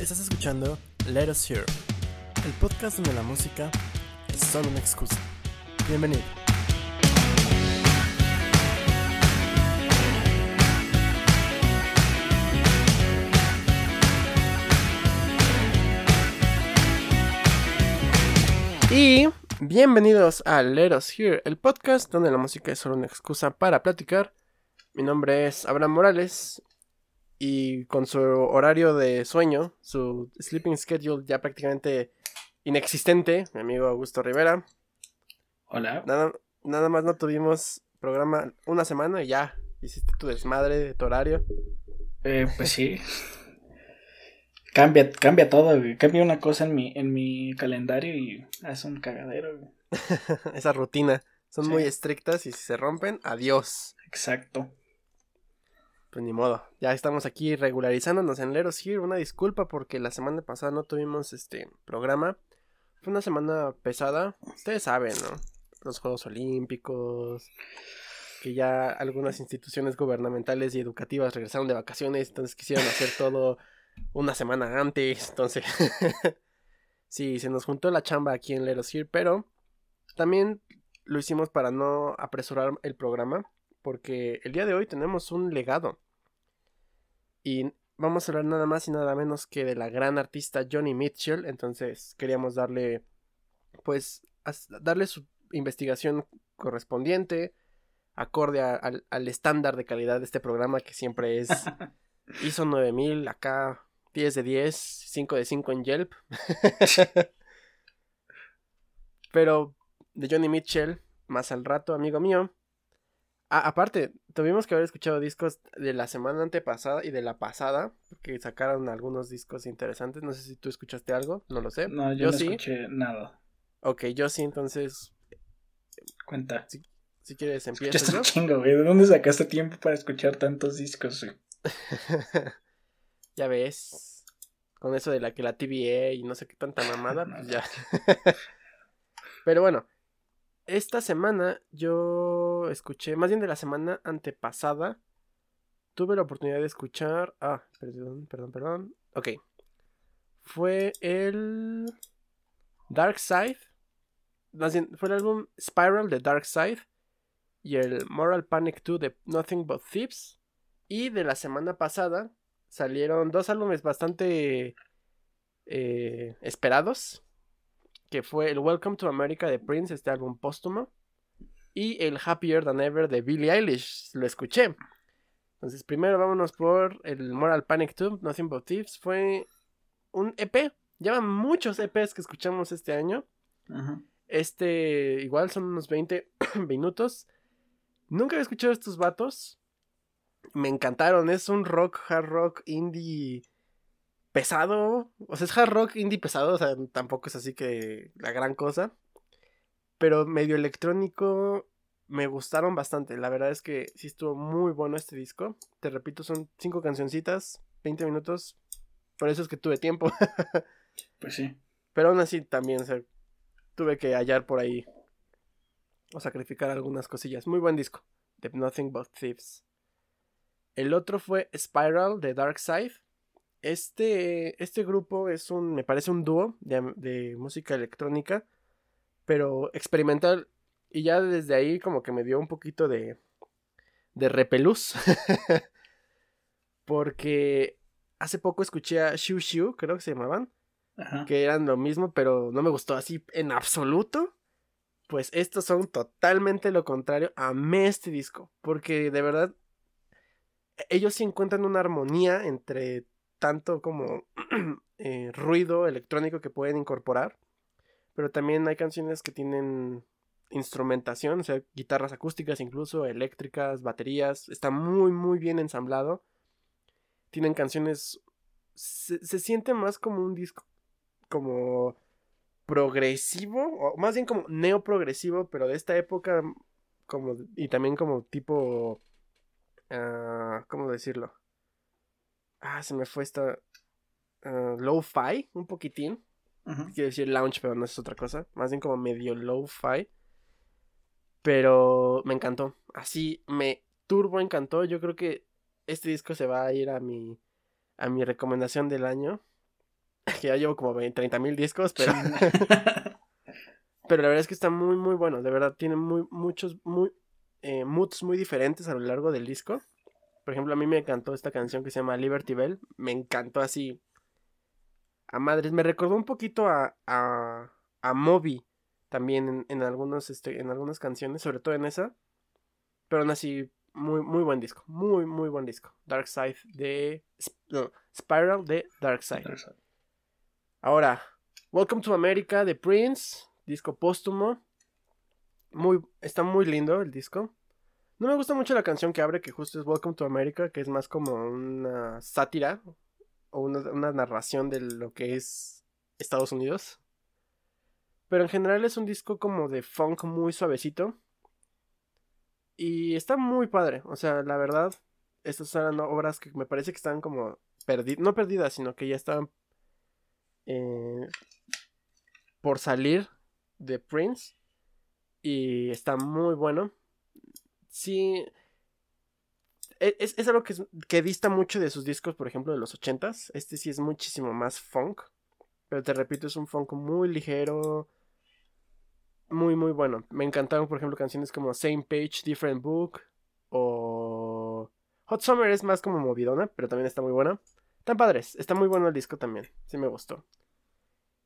Estás escuchando Let Us Hear, el podcast donde la música es solo una excusa. Bienvenido. Y bienvenidos a Let Us Hear, el podcast donde la música es solo una excusa para platicar. Mi nombre es Abraham Morales y con su horario de sueño, su sleeping schedule ya prácticamente inexistente, mi amigo Augusto Rivera. Hola. Nada, nada más no tuvimos programa una semana y ya hiciste tu desmadre de tu horario. Eh, pues sí. cambia, cambia todo, güey. Cambia una cosa en mi, en mi calendario y es un cagadero, güey. Esa rutina. Son Sí. muy estrictas y si se rompen, adiós. Exacto. Pues ni modo. Ya estamos aquí regularizándonos en Leros Here. Una disculpa porque la semana pasada no tuvimos este programa. Fue una semana pesada. Ustedes saben, ¿no? Los Juegos Olímpicos. Que ya algunas instituciones gubernamentales y educativas regresaron de vacaciones. Entonces quisieron hacer todo una semana antes. Entonces. sí, se nos juntó la chamba aquí en Leros Here. Pero también lo hicimos para no apresurar el programa porque el día de hoy tenemos un legado. Y vamos a hablar nada más y nada menos que de la gran artista Johnny Mitchell. Entonces queríamos darle, pues, darle su investigación correspondiente, acorde a- al, al estándar de calidad de este programa que siempre es ISO 9000, acá 10 de 10, 5 de 5 en Yelp. Pero de Johnny Mitchell, más al rato, amigo mío. Ah, aparte, tuvimos que haber escuchado discos de la semana antepasada y de la pasada, porque sacaron algunos discos interesantes. No sé si tú escuchaste algo, no lo sé. No, yo, yo no sí. escuché nada. Ok, yo sí, entonces, Cuenta. si quieres Escuchaste yo. chingo, güey. ¿De dónde sacaste tiempo para escuchar tantos discos, güey? ya ves, con eso de la que la TVA y no sé qué tanta mamada, pues ya. Pero bueno, esta semana yo escuché, más bien de la semana antepasada, tuve la oportunidad de escuchar. Ah, perdón, perdón, perdón. Ok. Fue el Dark Side. Fue el álbum Spiral de Dark Side. Y el Moral Panic 2 de Nothing But Thieves. Y de la semana pasada salieron dos álbumes bastante eh, esperados. Que fue el Welcome to America de Prince, este álbum póstumo. Y el Happier Than Ever de Billie Eilish. Lo escuché. Entonces, primero vámonos por el Moral Panic 2, Nothing But Thieves. Fue un EP. Llevan muchos EPs que escuchamos este año. Este, igual son unos 20 minutos. Nunca había escuchado a estos vatos. Me encantaron. Es un rock, hard rock, indie pesado. O sea, es hard rock, indie pesado. O sea, tampoco es así que la gran cosa. Pero medio electrónico. Me gustaron bastante. La verdad es que sí estuvo muy bueno este disco. Te repito, son cinco cancioncitas, 20 minutos. Por eso es que tuve tiempo. Pues sí. Pero aún así también, o sea, tuve que hallar por ahí o sacrificar algunas cosillas. Muy buen disco, de Nothing But Thieves. El otro fue Spiral de Dark Side. Este, este grupo es un, me parece un dúo de, de música electrónica, pero experimental. Y ya desde ahí como que me dio un poquito de, de repelús. Porque hace poco escuché a Shu Shu, creo que se llamaban Ajá. que eran lo mismo, pero no me gustó así en absoluto. Pues estos son totalmente lo contrario. Amé este disco, porque de verdad e-, ellos sí encuentran una armonía entre tanto como eh, ruido electrónico que pueden incorporar, pero también hay canciones que tienen instrumentación, o sea, guitarras acústicas incluso, eléctricas, baterías, está muy muy bien ensamblado. Tienen canciones se, siente más como un disco como progresivo, o más bien como neoprogresivo, pero de esta época, como, y también como tipo, ah, ¿cómo decirlo? Ah, se me fue esta, ah, low-fi, un poquitín, Ajá. quiero decir lounge, pero no es otra cosa, más bien como medio low-fi, pero me encantó, así me turbo encantó, yo creo que este disco se va a ir a mi, a mi recomendación del año, que ya llevo como 30 mil discos, pero... pero la verdad es que está muy, muy bueno. De verdad, tiene muy, muchos, muy, eh, moods muy diferentes a lo largo del disco. Por ejemplo, a mí me encantó esta canción que se llama Liberty Bell. Me encantó así. A madres. Me recordó un poquito a, a, a Moby. También en, algunos, este, en algunas canciones. Sobre todo en esa. Pero aún así, muy, muy buen disco. Muy, muy buen disco. Dark Side de. Spiral de Dark Side. Ahora, Welcome to America de Prince. Disco póstumo. Muy, está muy lindo el disco. No me gusta mucho la canción que abre, que justo es Welcome to America, que es más como una sátira o una, narración de lo que es Estados Unidos. Pero en general es un disco como de funk muy suavecito. Y está muy padre. O sea, la verdad, estas eran obras que me parece que están como perdidas. No perdidas, sino que ya estaban eh, por salir de Prince. Y está muy bueno sí. E, es, algo que, que, dista mucho de sus discos, por ejemplo, de los ochentas. Este sí es muchísimo más funk. Pero te repito, es un funk muy ligero. Muy, muy bueno. Me encantaron, por ejemplo, canciones como Same Page, Different Book. O. Hot Summer es más como movidona, pero también está muy buena. Están padres. Está muy bueno el disco también. Sí me gustó.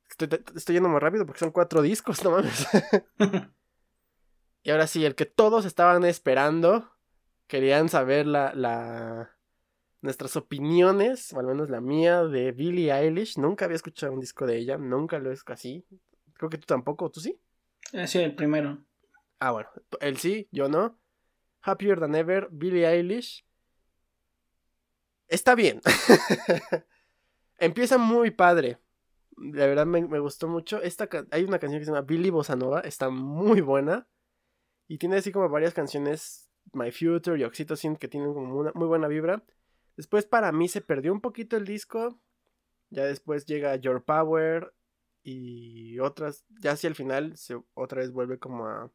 Estoy, estoy yendo muy rápido porque son cuatro discos, no mames. Y ahora sí, el que todos estaban esperando, querían saber la, la, nuestras opiniones, o al menos la mía, de Billie Eilish. Nunca había escuchado un disco de ella, nunca lo es así. Creo que tú tampoco, ¿tú sí? Eh, sí, el primero. Ah, bueno, él sí, yo no. Happier Than Ever, Billie Eilish. Está bien. Empieza muy padre. La verdad me, me, gustó mucho. Esta, hay una canción que se llama Billy Bossa Nova. Está muy buena. Y tiene así como varias canciones, My Future y Oxytocin, que tienen como una muy buena vibra. Después para mí se perdió un poquito el disco. Ya después llega Your Power y otras. Ya hacia el final se otra vez vuelve como a...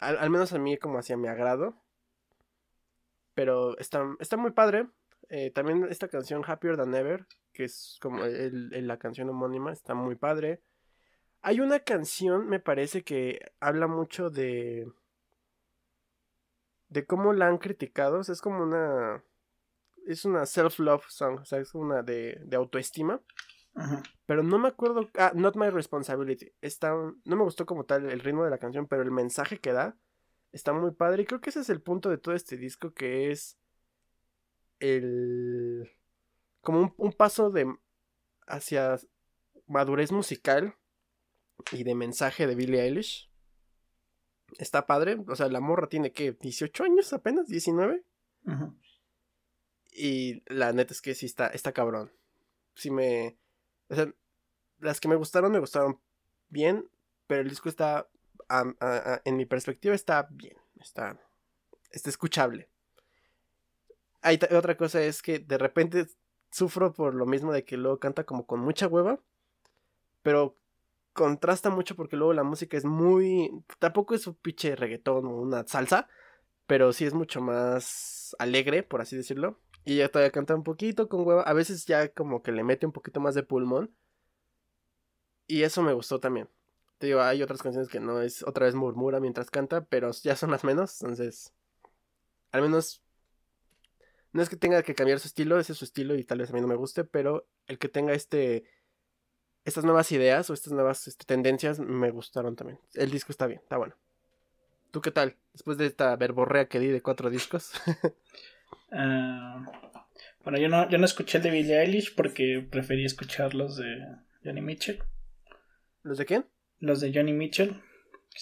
Al, menos a mí como hacia mi agrado. Pero está, está muy padre. Eh, también esta canción Happier Than Ever, que es como la canción homónima, está muy padre. Hay una canción, me parece, que habla mucho de. de cómo la han criticado. O sea, es como una. Es una self-love song. O sea, es una de, de autoestima. Pero no me acuerdo. Ah, Not My Responsibility. Está, no me gustó como tal el ritmo de la canción, pero el mensaje que da está muy padre. Y creo que ese es el punto de todo este disco, que es. El. como un, un paso de. hacia madurez musical y de mensaje de Billie Eilish. Está padre. O sea, la morra tiene que 18 años apenas, 19. Y la neta es que sí está, está cabrón. Sí me. O sea, las que me gustaron, me gustaron bien. Pero el disco está. en mi perspectiva, está bien. Está. Está escuchable. Hay otra cosa es que de repente sufro por lo mismo de que luego canta como con mucha hueva. Pero contrasta mucho porque luego la música es muy. Tampoco es un pinche reggaetón o una salsa, pero sí es mucho más alegre, por así decirlo. Y ya todavía canta un poquito con hueva. A veces ya como que le mete un poquito más de pulmón. Y eso me gustó también. Te digo, hay otras canciones que no es otra vez murmura mientras canta, pero ya son las menos. Entonces, al menos. No es que tenga que cambiar su estilo, ese es su estilo y tal vez a mí no me guste, pero el que tenga este estas nuevas ideas o estas nuevas este, tendencias me gustaron también. El disco está bien, está bueno. ¿Tú qué tal? Después de esta verborrea que di de cuatro discos. Ah, bueno, yo no, yo no escuché el de Billie Eilish porque preferí escuchar los de Johnny Mitchell. ¿Los de quién? Los de Johnny Mitchell.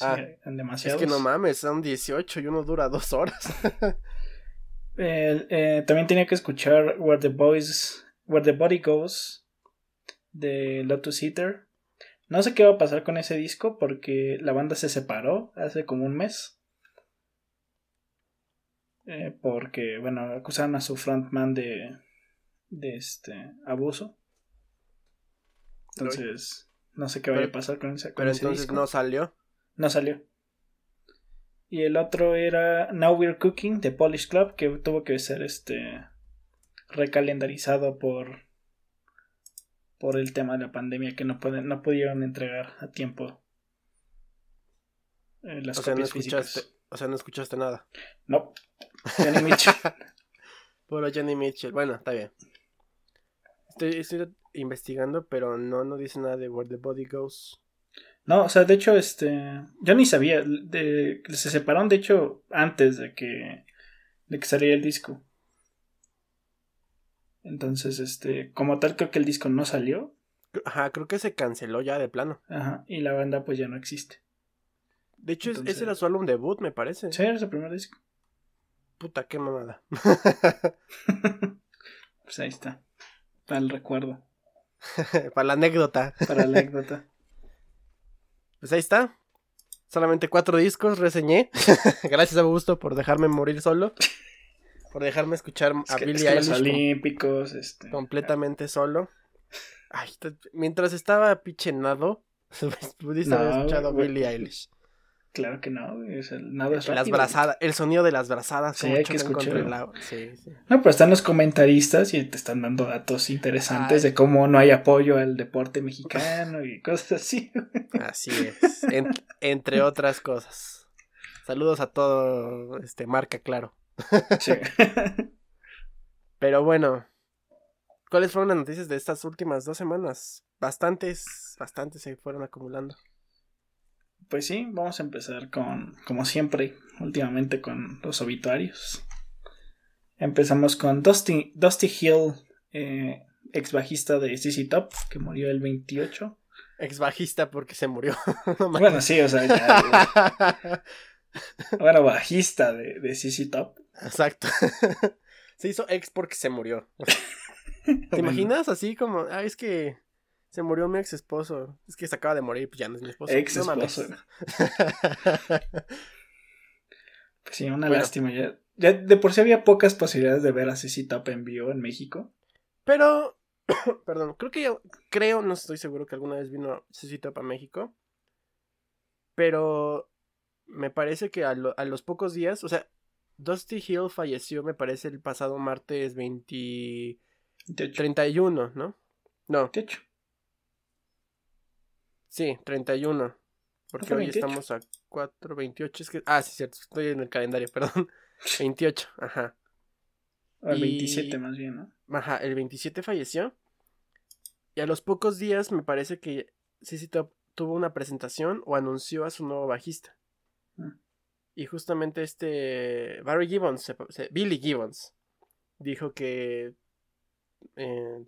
Ah, demasiados. Es que no mames, son 18 y uno dura dos horas. eh, también tenía que escuchar Where the Boys, Where the Body Goes de Lotus Eater. No sé qué va a pasar con ese disco porque la banda se separó hace como un mes. Eh, porque, bueno, acusaron a su frontman de, de este abuso. Entonces, no sé qué va a pasar con, ese, pero entonces no salió. No salió. Y el otro era Now We're Cooking de Polish Club, que tuvo que ser este recalendarizado por por el tema de la pandemia que no pueden, no pudieron entregar a tiempo eh, las O sea, no copias físicas. escuchaste, o sea, no escuchaste nada. No. Johnny Mitchell. Puro Johnny Mitchell. Bueno, está bien. Estoy, estoy investigando, pero no, no dice nada de Where the Body Goes. No, o sea, de hecho, este. Yo ni sabía. De, se separaron, de hecho, antes de que. de que saliera el disco. Entonces, este. Como tal, creo que el disco no salió. Ajá, creo que se canceló ya de plano. Ajá. Y la banda, pues ya no existe. De hecho, Entonces- ese era su álbum debut, me parece. Sí, era su primer disco. Puta, qué mamada. Pues ahí está. Para el recuerdo. Para la anécdota. Para la anécdota. Pues ahí está. Solamente cuatro discos reseñé. Gracias a Augusto por dejarme morir solo. Por dejarme escuchar Es a que, Billie es que los olímpicos, este. completamente solo. Ay, mientras estaba pichenado, pudiste haber No, escuchado güey. Billie Eilish. Claro que no, o sea, nada es Las brazadas, el sonido de las brazadas. Sí, hay que escucharlo. el. Sí, sí. No, pero están los comentaristas y te están dando datos interesantes Ay. de cómo no hay apoyo al deporte mexicano y cosas así. Así es. En- entre otras cosas. Saludos a todo este marca claro. Sí. Pero bueno, ¿cuáles fueron las noticias de estas últimas dos semanas? Bastantes, bastantes se fueron acumulando. Pues sí, vamos a empezar con, como siempre, últimamente con los obituarios. Empezamos con Dusty, Dusty Hill, eh, ex bajista de CC Top, que murió el 28. Ex bajista porque se murió. No. Bueno, sí, o sea, ya, bueno, bajista de, de CC Top. Exacto. Se hizo ex porque se murió. ¿Te imaginas así como, ah, es que se murió mi ex esposo? Es que se acaba de morir, pues ya no es mi esposo. Ex No esposo. Pues sí, una Bueno. lástima. Ya, ya de por sí había pocas posibilidades de ver a CC Top en vivo en México. Pero, perdón, creo que yo, creo, no estoy seguro que alguna vez vino CC Top a México. Pero me parece que a, lo- a los pocos días, o sea, Dusty Hill falleció, me parece, el pasado martes 20, 28. 31, ¿no? No, 28. sí, 31. Porque hoy 28? estamos a 4, 28. Es que, ah, sí, cierto, estoy en el calendario, perdón. 28, ajá. O el Y- 27 más bien, ¿no? Ajá, el 27 falleció. Y a los pocos días me parece que CC Top tuvo una presentación o anunció a su nuevo bajista. Y justamente este Barry Gibbons, se- se- Billy Gibbons, dijo que eh,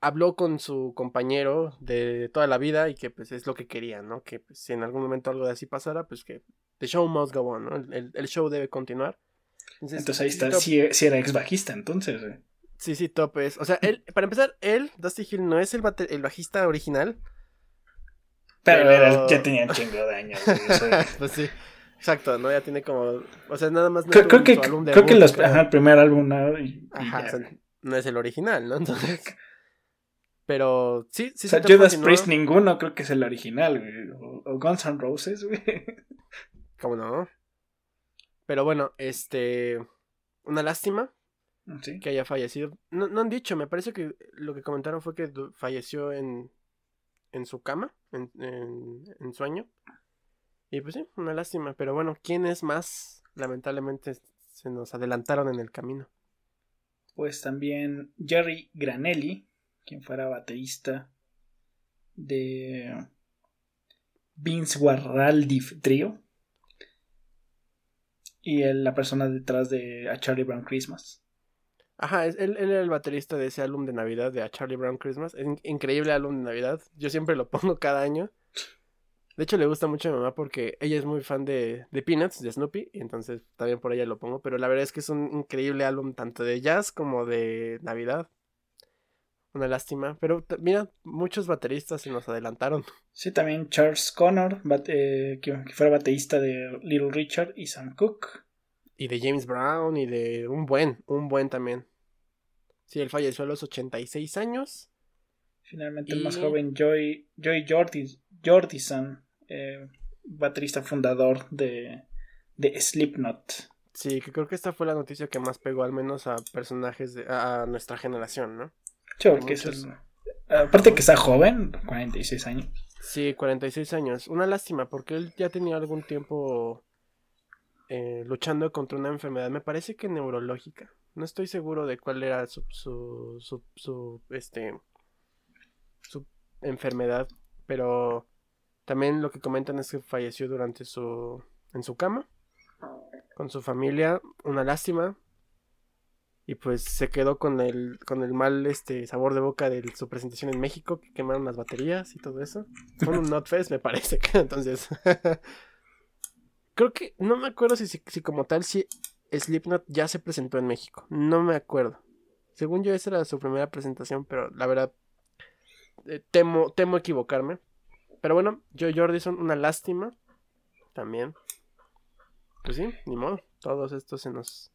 habló con su compañero de toda la vida y que pues es lo que quería, ¿no? Que pues, si en algún momento algo de así pasara, pues que the show must go on, ¿no? El, el- show debe continuar. Entonces ahí está, si, si era ex bajista entonces. güey. Sí, sí, top es. O sea, él, para empezar, él, Dusty Hill, no es el, bate- el bajista original. Pero, Pero- era- ya tenía un chingo de años. pues sí. Exacto, ¿no? Ya tiene como. O sea, nada más. creo, creo que, álbum creo que los, ajá, el primer álbum ¿no? y, Ajá, o sea, no es el original, ¿no? Entonces. Pero sí, sí. o sea, Judas continuó. Priest ninguno creo que es el original, güey. O, o Guns N' Roses, güey. ¿Cómo no? Pero bueno, este. Una lástima Sí. que haya fallecido. No, no han dicho, me parece que lo que comentaron fue que falleció en, en su cama, en, en, en sueño. Y pues sí, una lástima. Pero bueno, ¿quién es más? Lamentablemente se nos adelantaron en el camino. Pues también Jerry Granelli, quien fuera baterista de Vince Guaraldi Trio. Y él, la persona detrás de A Charlie Brown Christmas. Ajá, él, él era el baterista de ese álbum de Navidad de A Charlie Brown Christmas. Es in- increíble álbum de Navidad. Yo siempre lo pongo cada año. De hecho, le gusta mucho a mi mamá porque ella es muy fan de, de Peanuts, de Snoopy, y entonces también por ella lo pongo. Pero la verdad es que es un increíble álbum tanto de jazz como de Navidad. Una lástima. Pero mira, muchos bateristas se nos adelantaron. Sí, también Charles Connor, eh, que, que fuera baterista de Little Richard y Sam Cooke. Y de James Brown y de un buen, un buen también. Sí, él falleció a los 86 años. Finalmente el más joven, Joy, Joy Jordi- Jordison, eh, baterista fundador de, de Slipknot. Sí, que creo que esta fue la noticia que más pegó al menos a personajes de a nuestra generación, ¿no? Sí, porque es Muchos- el, Aparte que está joven, 46 años. Sí, 46 años. Una lástima, porque él ya tenía algún tiempo eh, luchando contra una enfermedad, me parece que neurológica. No estoy seguro de cuál era su, su, su, su este, su enfermedad, pero también lo que comentan es que falleció durante su, en su cama, con su familia, una lástima, y pues se quedó con el, con el mal este sabor de boca de su presentación en México, que quemaron las baterías y todo eso. Fue un Notfest, me parece entonces. Creo que, no me acuerdo si, si, como tal, si Slipknot ya se presentó en México. No me acuerdo. Según yo, esa era su primera presentación, pero la verdad, eh, temo, temo equivocarme. Pero bueno, yo Jordison, una lástima. También. Pues sí, ni modo. Todos estos se nos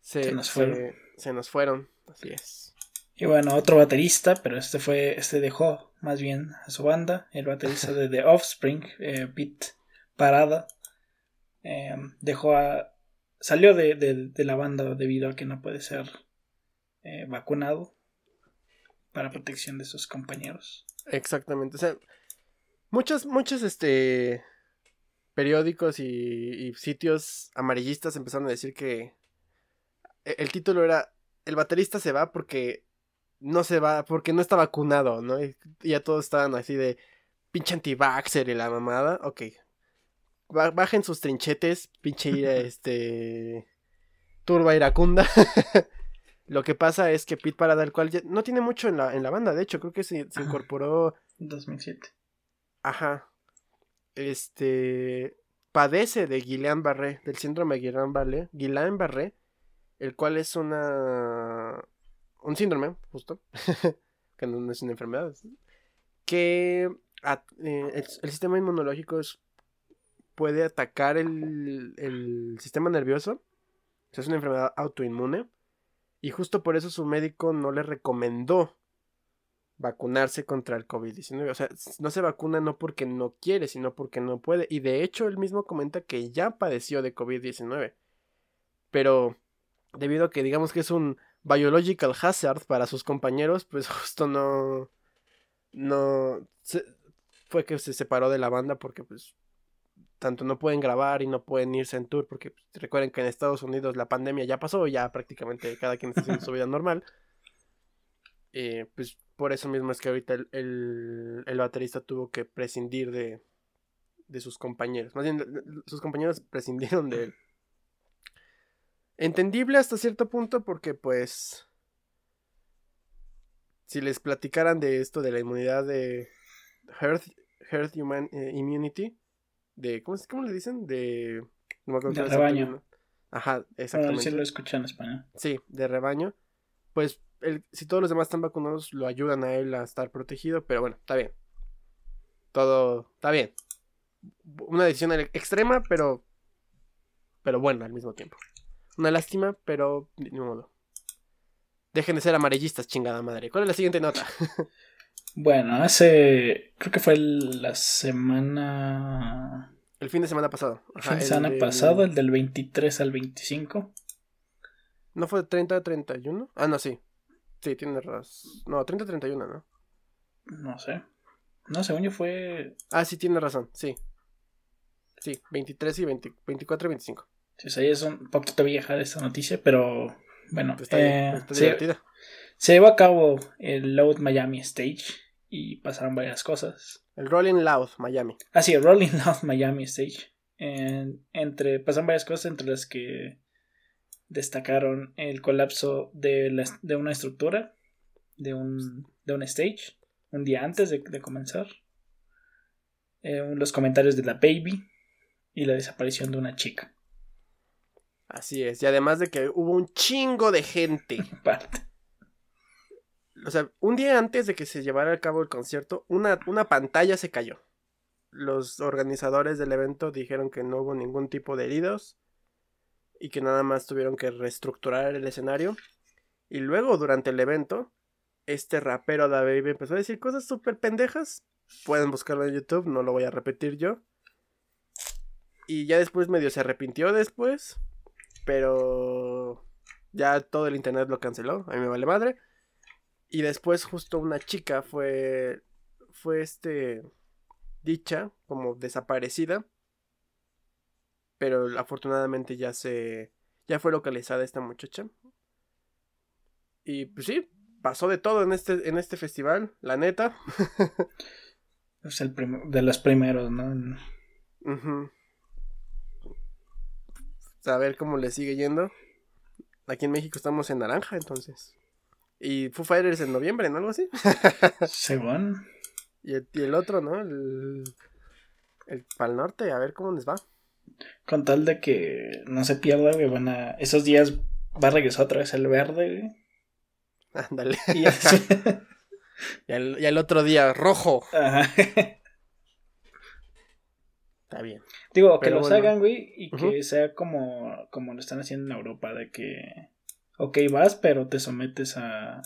se, nos fueron. Se, nos fueron, así es. Y bueno, otro baterista, pero este fue, este dejó más bien a su banda, el baterista de The Offspring, eh, Pete Parada, eh, dejó a, salió de, la banda debido a que no puede ser eh, vacunado para protección de sus compañeros. Exactamente, o sea, muchos, muchos, este, periódicos y sitios amarillistas empezaron a decir que e-, el título era El baterista se va porque no se va, porque no está vacunado, ¿no? Y ya todos estaban así de pinche anti-vaxxer y la mamada. Ok. Bajen sus trinchetes, pinche este. Turba iracunda. Lo que pasa es que Pete Parada, el cual no tiene mucho en la, en la banda, de hecho, creo que se, se incorporó. En 2007. Ajá. Este. Padece de Guillain-Barré, del síndrome de Guillain-Barré. Guillain-Barré el cual es una un síndrome, justo, que no es una enfermedad, que eh, el, sistema inmunológico puede atacar el, el, sistema nervioso, o sea, es una enfermedad autoinmune, y justo por eso su médico no le recomendó vacunarse contra el COVID-19. O sea, no se vacuna no porque no quiere, sino porque no puede. Y de hecho, él mismo comenta que ya padeció de COVID-19. Pero debido a que digamos que es un biological hazard para sus compañeros, pues justo no no fue que se separó de la banda porque pues tanto no pueden grabar y no pueden irse en tour porque pues, recuerden que en Estados Unidos la pandemia ya pasó, ya prácticamente cada quien está haciendo su vida normal. Eh, pues por eso mismo es que ahorita el, el, baterista tuvo que prescindir de, de sus compañeros. Más bien, sus compañeros prescindieron de él. Entendible hasta cierto punto porque pues si les platicaran de esto de la inmunidad de Herd, Human, eh, Immunity, de ¿cómo, ¿cómo, le dicen? De, de rebaño. Ajá, exactamente. si lo escuchan en español. Sí, de rebaño. Pues el, si todos los demás están vacunados, lo ayudan a él a estar protegido, pero bueno, está bien. Todo está bien. Una decisión extrema, pero pero buena al mismo tiempo. Una lástima, pero ni modo. Dejen de ser amarillistas, chingada madre. ¿Cuál es la siguiente nota? bueno, hace. Creo que fue la semana. El fin de semana pasado. el fin de semana pasado, el del 23 al 25. ¿No fue 30 a 31? Ah, no, sí. Sí, tienes razón. No, 30 a 31, ¿no? No sé. No, según yo fue. Ah, sí, tienes razón, sí. Sí, 23 y 24 y 25. Sí, o es un poquito vieja esta noticia, pero bueno. Eh, se, se, llevó a cabo el Loud Miami Stage y pasaron varias cosas. El Rolling Loud Miami. Ah, sí, el Rolling Loud Miami Stage. entre, pasaron varias cosas entre las que destacaron el colapso de, de una estructura, de un, de un stage, un día antes de, comenzar. Eh, los comentarios de la baby y la desaparición de una chica. Así es, y además de que hubo un chingo de gente. o sea, un día antes de que se llevara a cabo el concierto, una, una pantalla se cayó. Los organizadores del evento dijeron que no hubo ningún tipo de heridos y que nada más tuvieron que reestructurar el escenario. Y luego, durante el evento, este rapero Da Baby empezó a decir cosas súper pendejas. Pueden buscarlo en YouTube, no lo voy a repetir yo. Y ya después medio se arrepintió después. Pero ya todo el internet lo canceló. A mí me vale madre. Y después justo una chica fue, fue este, dicha como desaparecida. Pero afortunadamente ya se, ya fue localizada esta muchacha. Y pues sí, pasó de todo en este, en este festival, la neta. es el de los primeros, ¿no? A ver cómo le sigue yendo. Aquí en México estamos en naranja, entonces. Y Foo Fighters en noviembre, ¿no? Algo así. Según. Y el, y el otro, ¿no? El, el Pal Norte, a ver cómo les va. Con tal de que no se pierda, güey, van a... Esos días va a regresar otra vez el verde, güey. Ándale. Y, el, otro día, rojo. Ajá. Está bien. Digo, que los hagan, güey, y que sea como, como lo están haciendo en Europa, de que, ok, vas, pero te sometes a...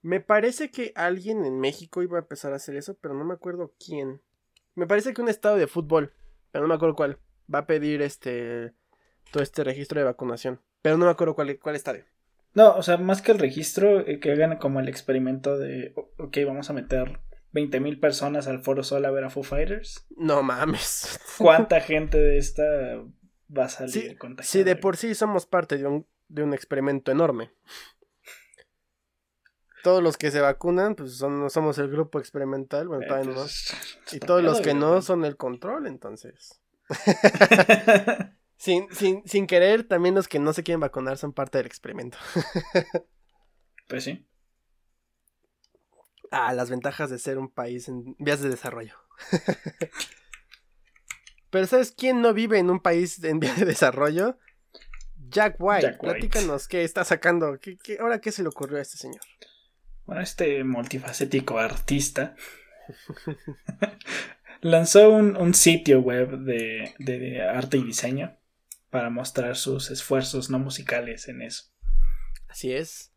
Me parece que alguien en México iba a empezar a hacer eso, pero no me acuerdo quién. Me parece que un estado de fútbol, pero no me acuerdo cuál, va a pedir este todo este registro de vacunación, pero no me acuerdo cuál, cuál estadio. No, o sea, más que el registro, eh, que hagan como el experimento de, ok, vamos a meter 20.000 personas al Foro Sol a ver a Foo Fighters. No mames. ¿Cuánta gente de esta va a salir sí, Sí, de por sí somos parte de un, de un experimento enorme. Todos los que se vacunan, pues son, somos el grupo experimental, bueno, todavía no. Y todos los que no son el control, entonces. Sin, sin, sin querer, también los que no se quieren vacunar son parte del experimento. pues sí. Ah, las ventajas de ser un país en vías de desarrollo. Pero ¿sabes quién no vive en un país en vías de desarrollo? Jack White. Jack Platícanos qué está sacando. ¿Qué, ahora qué se le ocurrió a este señor? Bueno, este multifacético artista lanzó un, sitio web de arte y diseño para mostrar sus esfuerzos no musicales en eso. Así es.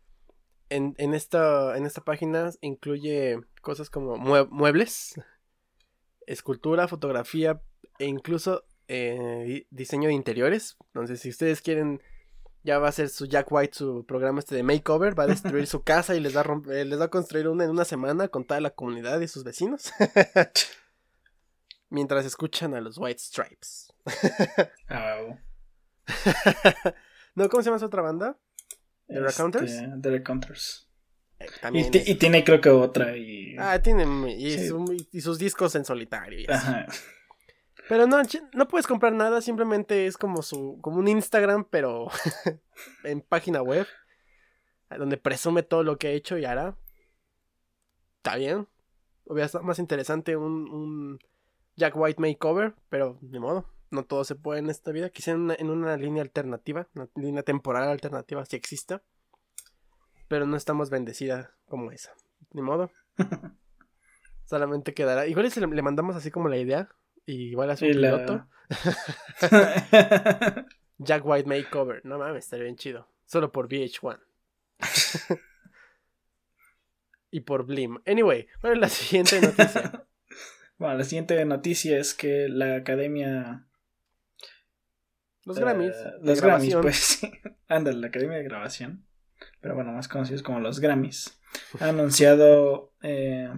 En, esta, en esta página incluye cosas como muebles, escultura, fotografía e incluso eh, diseño de interiores. Entonces, si ustedes quieren, ya va a ser su Jack White, su programa este de makeover, va a destruir su casa y les va a, eh, les va a construir una en una semana con toda la comunidad y sus vecinos. Mientras escuchan a los White Stripes. oh. no, ¿cómo se llama esa otra banda? ¿The este, Recounters? The Recounters. Eh, y, tiene creo que otra y... Ah, tiene y, sus discos en solitario Pero no, no puedes comprar nada, simplemente es como su como un Instagram, pero en página web, donde presume todo lo que ha hecho y hará. Está bien. Hubiera estado más interesante un, un Jack White makeover, pero de modo no todo se puede en esta vida. Quizá en una, línea alternativa, una línea temporal alternativa, si exista. Pero no estamos bendecida como esa. Ni modo. Solamente quedará. Igual si le, mandamos así como la idea. Y igual a su piloto. Jack White Makeover. No mames, estaría bien chido. Solo por VH1. y por Blim. Anyway, ¿cuál es la siguiente noticia? Bueno, la siguiente noticia es que la Academia los Grammys. Eh, los Grammys, pues. Anda, la Academia de Grabación. Pero bueno, más conocidos como los Grammys. Ha anunciado. Eh,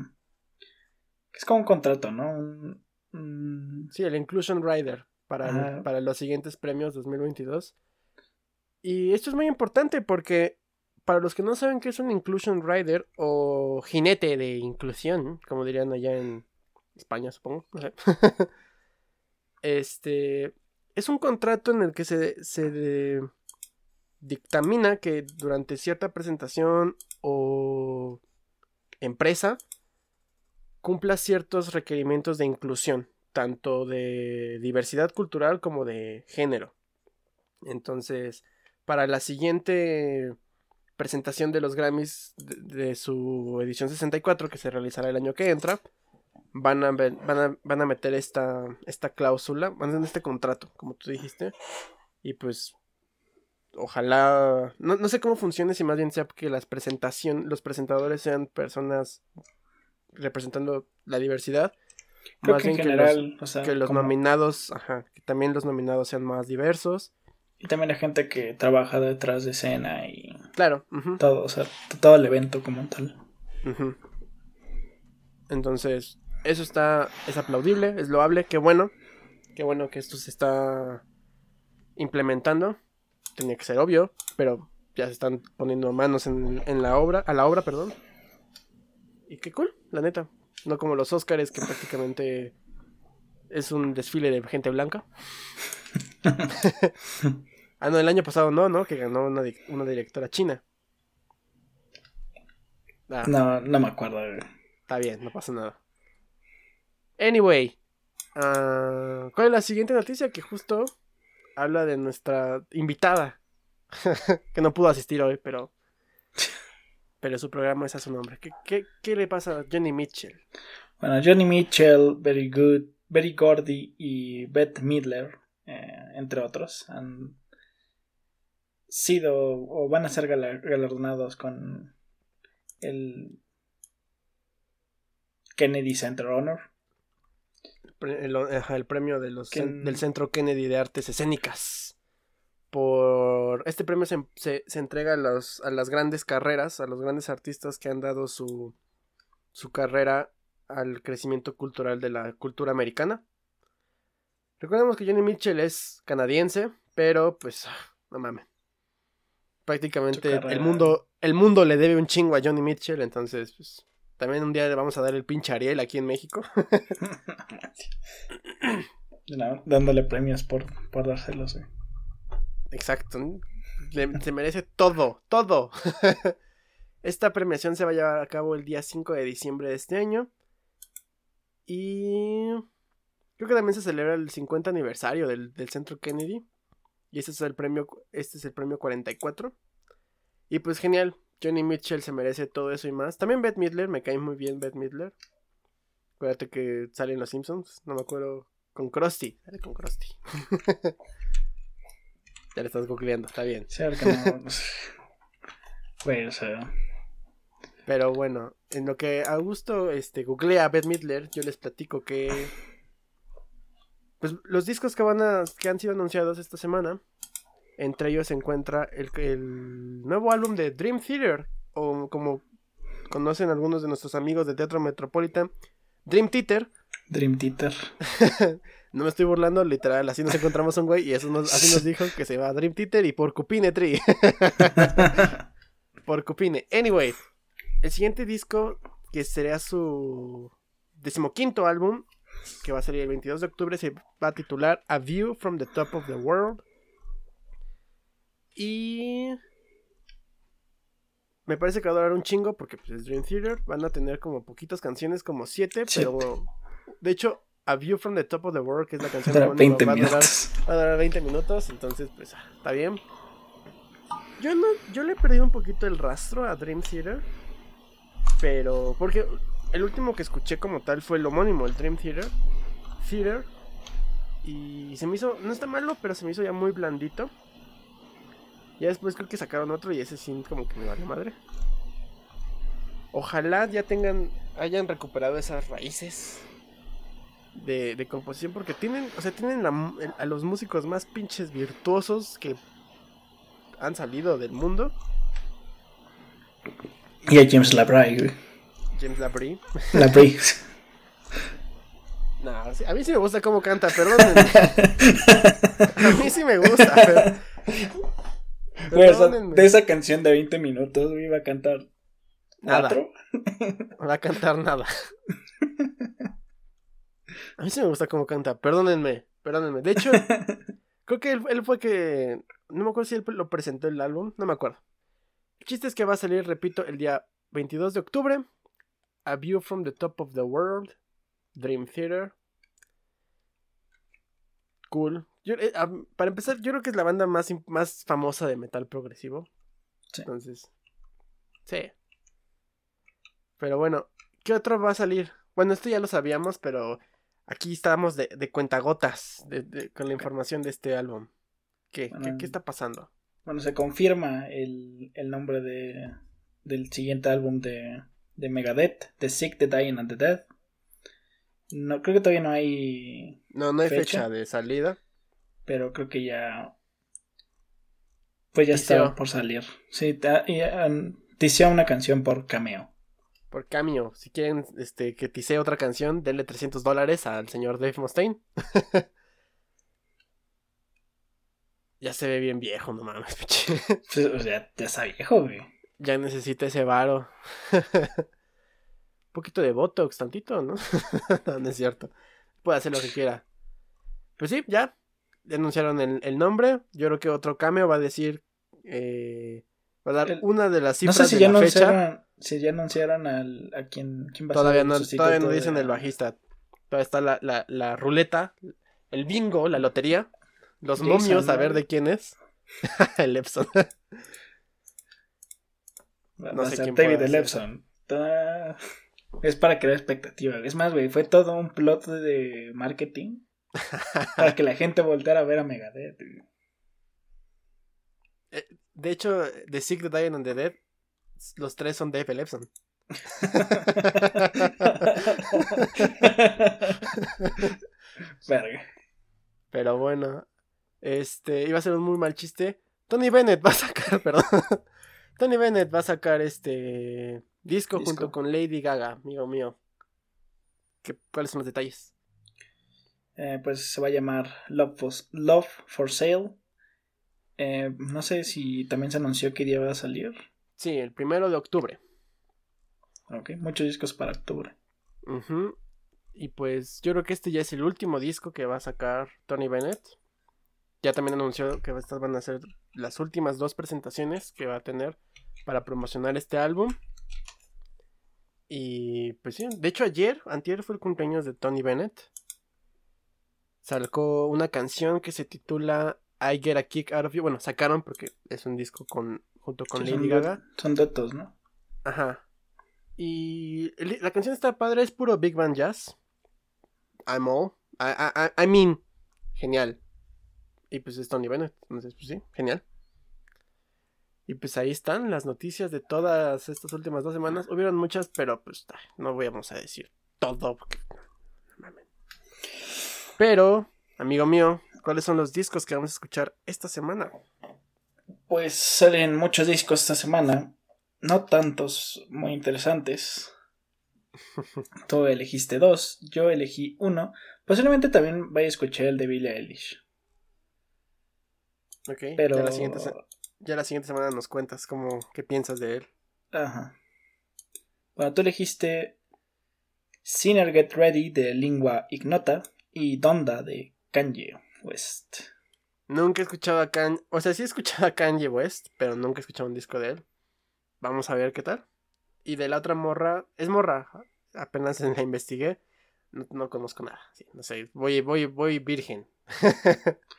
es como un contrato, ¿no? Sí, el Inclusion Rider para, para los siguientes premios 2022. Y esto es muy importante porque para los que no saben qué es un Inclusion Rider o jinete de inclusión, como dirían allá en España, supongo. este es un contrato en el que se, dictamina que durante cierta presentación o empresa cumpla ciertos requerimientos de inclusión, tanto de diversidad cultural como de género. Entonces, para la siguiente presentación de los Grammys de, su edición 64, que se realizará el año que entra, van a, van a, meter esta, esta cláusula, van a hacer este contrato, como tú dijiste. Y pues, ojalá, no, sé cómo funcione, si más bien sea que las presentación, los presentadores sean personas representando la diversidad. más bien que los, que los nominados, ajá, que también los nominados sean más diversos. Y también la gente que trabaja detrás de escena y... Claro. Todo, o sea, todo el evento como tal. Entonces, eso está, es aplaudible, es loable, qué bueno. Qué bueno que esto se está implementando. Tenía que ser obvio, pero ya se están poniendo manos en, en la obra, a la obra, perdón. Y qué cool, la neta. No como los Oscars, que prácticamente es un desfile de gente blanca. ah, no, el año pasado no, ¿no? Que ganó una, una directora china. Ah. No, no me acuerdo. Está bien, no pasa nada. Anyway, uh, ¿cuál es la siguiente noticia? Que justo habla de nuestra invitada, que no pudo asistir hoy, pero pero su programa es a su nombre. ¿Qué, qué, qué le pasa a Johnny Mitchell? Bueno, Johnny Mitchell, Very Good, Very Gordy y Beth Midler, eh, entre otros, han sido o van a ser galardonados con el Kennedy Center Honor. El, premio de los, del Centro Kennedy de Artes Escénicas. Por este premio se, se, entrega a, los, a las grandes carreras, a los grandes artistas que han dado su, su carrera al crecimiento cultural de la cultura americana. Recordemos que Johnny Mitchell es canadiense, pero pues, no mames. Prácticamente el mundo, el mundo le debe un chingo a Johnny Mitchell, entonces, pues, también un día le vamos a dar el pinche Ariel aquí en México. dándole premios por, por dárselos, Exacto. se merece todo, todo. Esta premiación se va a llevar a cabo el día 5 de diciembre de este año. Y creo que también se celebra el 50 aniversario del, Centro Kennedy. Y este es el premio, este es el premio 44. Y pues genial, Johnny Mitchell se merece todo eso y más. También Beth Midler, me cae muy bien Beth Midler. Acuérdate que sale en Los Simpsons, no me acuerdo. Con Krusty, sale con Krusty. ya le estás googleando, está bien. bueno, o sea. Pero bueno, en lo que Augusto este, googlea a Beth Midler, yo les platico que. Pues los discos que van a. que han sido anunciados esta semana. Entre ellos se encuentra el, el nuevo álbum de Dream Theater. O como conocen algunos de nuestros amigos de Teatro Metropolitan. Dream Theater. Dream Theater. no me estoy burlando, literal. Así nos encontramos un güey y eso nos, así nos dijo que se va a Dream Theater y Porcupine Tree. Porcupine. Anyway, el siguiente disco, que sería su decimoquinto álbum, que va a salir el 22 de octubre, se va a titular A View from the Top of the World. Y me parece que va a durar un chingo porque pues, es Dream Theater. Van a tener como poquitas canciones, como siete, pero de hecho, A View from the Top of the World, que es la canción que va, a durar, va a durar 20 minutos, entonces pues ah, está bien. Yo no, yo le he perdido un poquito el rastro a Dream Theater. Pero, porque el último que escuché como tal fue el homónimo, el Dream Theater. Theater. Y se me hizo, no está malo, pero se me hizo ya muy blandito. Ya después creo que sacaron otro y ese sí como que me vale madre. Ojalá ya tengan, hayan recuperado esas raíces de, de composición porque tienen, o sea, tienen a los músicos más pinches virtuosos que han salido del mundo. Y a James Labrie, güey. James Labrie. Labrie. no, a mí sí me gusta cómo canta, perdón. a mí sí me gusta, pero... de esa canción de 20 minutos, güey, iba a cantar. Nada. No va a cantar nada. A mí sí me gusta cómo canta, perdónenme, perdónenme. De hecho, creo que él, él, fue que. No me acuerdo si él lo presentó el álbum, no me acuerdo. El chiste es que va a salir, repito, el día 22 de octubre. A View from the Top of the World. Dream Theater. Cool. Eh, para empezar, yo creo que es la banda más, más famosa de metal progresivo. Entonces. Sí. Pero bueno, ¿qué otro va a salir? Bueno, esto ya lo sabíamos, pero aquí estábamos de, de cuentagotas con la información de este álbum. ¿Qué, ¿Qué, está pasando? Bueno, se confirma el, nombre de, del siguiente álbum de, de Megadeth, The Sick, The Dying and The Dead. No, creo que todavía no hay. No, no hay fecha, de salida. Pero creo que ya. Pues ya estaba por salir. Sí, y, um, tisea una canción por cameo. Por Cameo. Si quieren este, que tisee otra canción, denle 300 dólares al señor Dave Mustaine. ya se ve bien viejo, no mames, pinche. Pues, o sea, ya está viejo, güey. Ya necesita ese varo. Un poquito de Botox, tantito, ¿no? no, no es cierto. Puede hacer lo que quiera. Pues sí, ya. Le anunciaron el, el nombre. Yo creo que otro cameo va a decir. eh, va a dar El- una de las No cifras sé si de ya la fecha. si ya anunciaron al, a quién, quién va a Todavía ser no, el todavía no dicen de- el bajista. Todavía está la, la, la ruleta, el bingo, la lotería. Los Jason, momios, a ¿no? ver de quién es. el Epson. No va a sé quién David. Lepson. Ta- Es para crear expectativa. Es más, güey, fue todo un plot de marketing para que la gente volteara a ver a Megadeth. güey. De hecho, The Secret Diamond and the Dead, los tres son Dave Epson. Verga. Pero bueno, este iba a ser un muy mal chiste. Tony Bennett va a sacar, perdón. Tony Bennett va a sacar este disco, Disco. junto con Lady Gaga, amigo mío. ¿Qué, ¿Cuáles son los detalles? Eh, pues se va a llamar Love for, Love for Sale. Eh, no sé si también se anunció qué día va a salir. Sí, el primero de octubre. Ok, muchos discos para octubre. Y pues yo creo que este ya es el último disco que va a sacar Tony Bennett. Ya también anunció que estas van a ser las últimas dos presentaciones que va a tener para promocionar este álbum. Y pues sí, de hecho ayer, antier fue el cumpleaños de Tony Bennett. Sacó una canción que se titula I Get a Kick Out of You. Bueno, sacaron porque es un disco con junto con Sí, Lady son, Gaga. son duetos, ¿no? Ajá. Y el- la canción está padre, es puro Big Band Jazz. I'm all. I, I, I- mean, genial. Y pues es Tony Bennett, entonces pues sí, genial. Y pues ahí están las noticias de todas estas últimas dos semanas. Hubieron muchas, pero pues no vamos a decir todo. Porque... Pero, amigo mío, ¿cuáles son los discos que vamos a escuchar esta semana? Pues salen muchos discos esta semana. No tantos muy interesantes. Tú elegiste dos, yo elegí uno. Posiblemente también vaya a escuchar el de Billie Eilish. Ok, Pero. ya, la siguiente, se- ya la siguiente semana nos cuentas cómo, qué piensas de él. Ajá. Bueno, tú elegiste Sinner Get Ready de Lingua Ignota y Donda de Kanye West. Nunca he escuchado a Kanye, o sea, sí he escuchado a Kanye West, pero nunca he escuchado un disco de él. Vamos a ver qué tal. Y de la otra morra, es morra, apenas la investigué, no, no conozco nada, sí, no sé, voy, voy, voy virgen.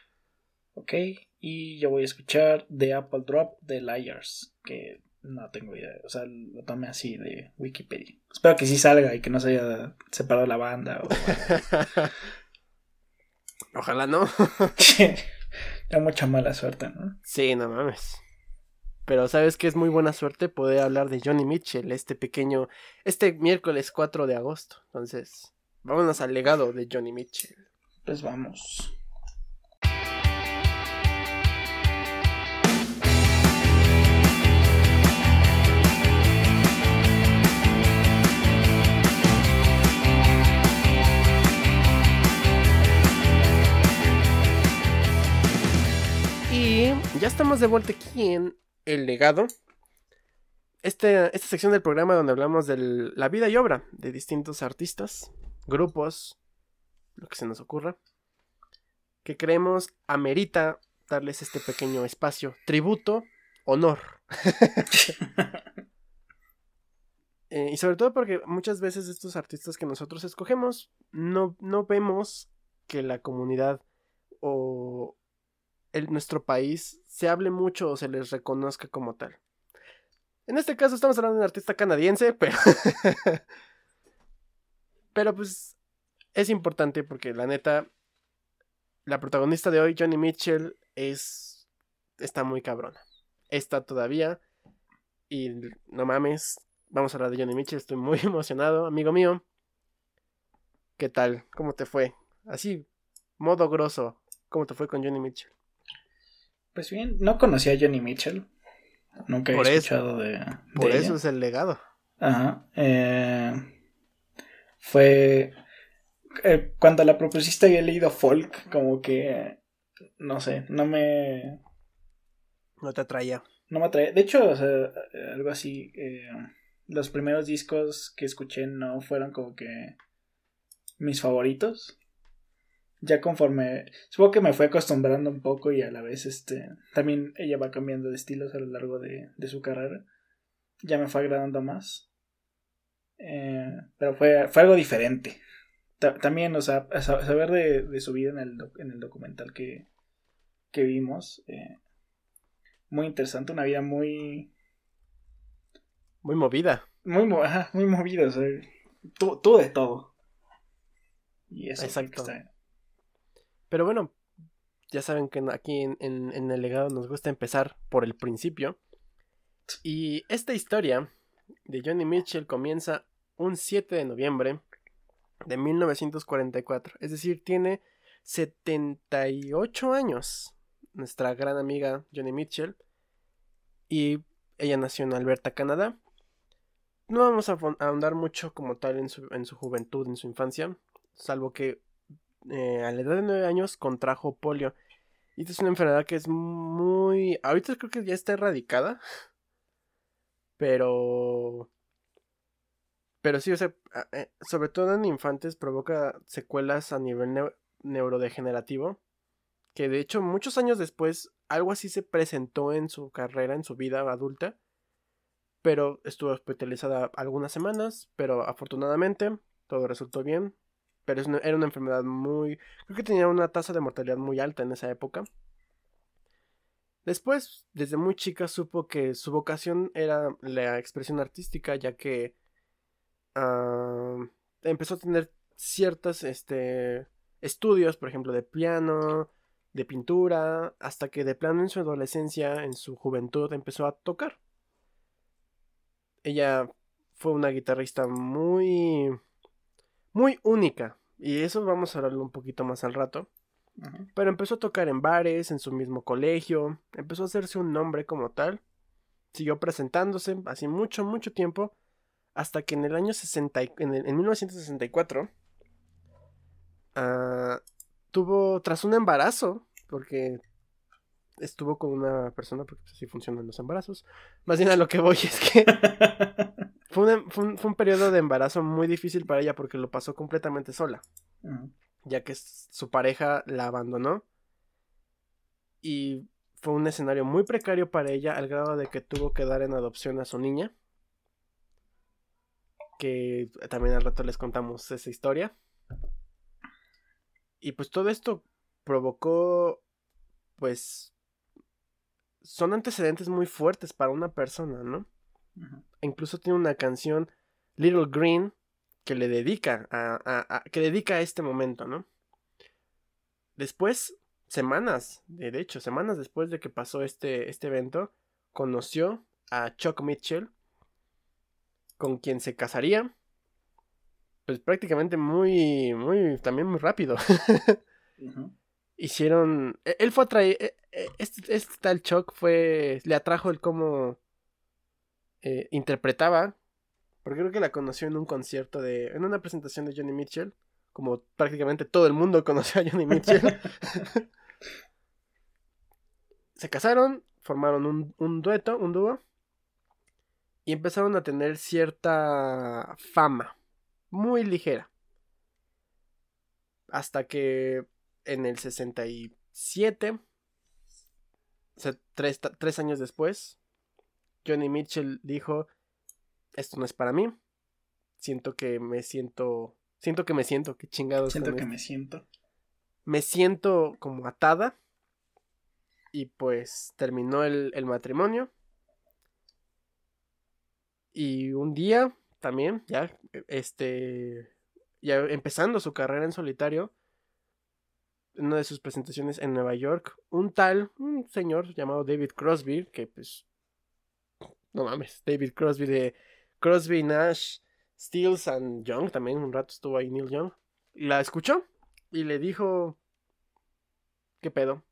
Ok, y yo voy a escuchar The Apple Drop de Liars, que no tengo idea, o sea, lo tomé así de Wikipedia. Espero que sí salga y que no se haya separado la banda. O... Ojalá no. da mucha mala suerte, ¿no? sí, no mames. Pero sabes que es muy buena suerte poder hablar de Johnny Mitchell, este pequeño, este miércoles 4 de agosto. Entonces, vámonos al legado de Johnny Mitchell. Pues vamos. Y ya estamos de vuelta aquí en El Legado. Este, esta sección del programa donde hablamos de la vida y obra de distintos artistas, grupos, lo que se nos ocurra, que creemos amerita darles este pequeño espacio, tributo, honor. Eh, y sobre todo porque muchas veces estos artistas que nosotros escogemos no, no vemos que la comunidad o el, nuestro país se hable mucho o se les reconozca como tal. En este caso estamos hablando de un artista canadiense, pero... pero pues es importante porque la neta, la protagonista de hoy, Johnny Mitchell, es... está muy cabrona. Está todavía. Y no mames, vamos a hablar de Johnny Mitchell, estoy muy emocionado, amigo mío. ¿Qué tal? ¿Cómo te fue? Así, modo grosso, ¿cómo te fue con Johnny Mitchell? Pues bien, no conocía a Johnny Mitchell. Nunca he escuchado de, Por eso es el legado. Ajá. Eh, fue. Eh, cuando la propusiste había leído folk, como que. No sé, no me. No te atraía. No me atraía. De hecho, o sea, algo así. Eh, los primeros discos que escuché no fueron como que. Mis favoritos ya conforme, supongo que me fue acostumbrando un poco y a la vez este, también ella va cambiando de estilos a lo largo de, su carrera, ya me fue agradando más, eh, pero fue, fue algo diferente. también, o sea, saber de, su vida en el, en el documental que, que vimos, eh, muy interesante, una vida muy... Muy movida. Muy, muy movida, o sea, tú, de todo. Y eso Exacto. Pero bueno, ya saben que aquí en, el legado nos gusta empezar por el principio. Y esta historia de Johnny Mitchell comienza un 7 de noviembre de 1944. Es decir, tiene 78 años nuestra gran amiga Johnny Mitchell. Y ella nació en Alberta, Canadá. No vamos a ahondar mucho como tal en su, en su juventud, en su infancia. Salvo que eh, a la edad de 9 años contrajo polio. Y esta es una enfermedad que es muy... Ahorita creo que ya está erradicada. Pero... Pero sí, o sea, eh, sobre todo en infantes provoca secuelas a nivel neurodegenerativo. Que de hecho muchos años después algo así se presentó en su carrera, en su vida adulta. Pero estuvo hospitalizada algunas semanas, pero afortunadamente todo resultó bien era una enfermedad muy... Creo que tenía una tasa de mortalidad muy alta en esa época. Después, desde muy chica, supo que su vocación era la expresión artística, ya que ah, empezó a tener ciertos este, estudios, por ejemplo, de piano, de pintura, hasta que de plano en su adolescencia, en su juventud, empezó a tocar. Ella fue una guitarrista muy muy única. Y eso vamos a hablarlo un poquito más al rato. Pero empezó a tocar en bares, en su mismo colegio, empezó a hacerse un nombre como tal. Siguió presentándose así mucho, mucho tiempo. Hasta que en el año 60, en, en 1964, ah, tuvo, tras un embarazo, porque estuvo con una persona, porque así funcionan los embarazos. Más bien a lo que voy es que Fue un, periodo de embarazo muy difícil para ella porque lo pasó completamente sola. Ya que su pareja la abandonó. Y fue un escenario muy precario para ella al grado de que tuvo que dar en adopción a su niña. Que también al rato les contamos esa historia. Y pues todo esto provocó, pues, son antecedentes muy fuertes para una persona, ¿no? Incluso tiene una canción, Little Green, que le dedica a, que dedica a este momento, ¿no? Después, semanas, de hecho, semanas después de que pasó este, este evento, conoció a Chuck Mitchell, con quien se casaría, pues prácticamente muy, muy, también muy rápido. Hicieron, e, él fue atraído, e, e, este, este, tal Chuck fue, le atrajo el cómo eh, interpretaba, porque creo que la conoció en un concierto de, en una presentación de Johnny Mitchell, como prácticamente todo el mundo conoció a Johnny Mitchell. Se casaron, formaron un, un dueto, un dúo, y empezaron a tener cierta fama, muy ligera. Hasta que en el 67, o sea, tres, tres años después, Johnny Mitchell dijo, esto no es para mí. Siento que me siento... Siento que me siento, qué chingados. Siento que me siento. Me siento como atada. Y pues terminó el, el matrimonio. Y un día también, ya, este, ya empezando su carrera en solitario, en una de sus presentaciones en Nueva York, un tal, un señor llamado David Crosby, que pues no mames, David Crosby de Crosby, Nash, Stills and Young, también un rato estuvo ahí Neil Young, la escuchó y le dijo, ¿qué pedo?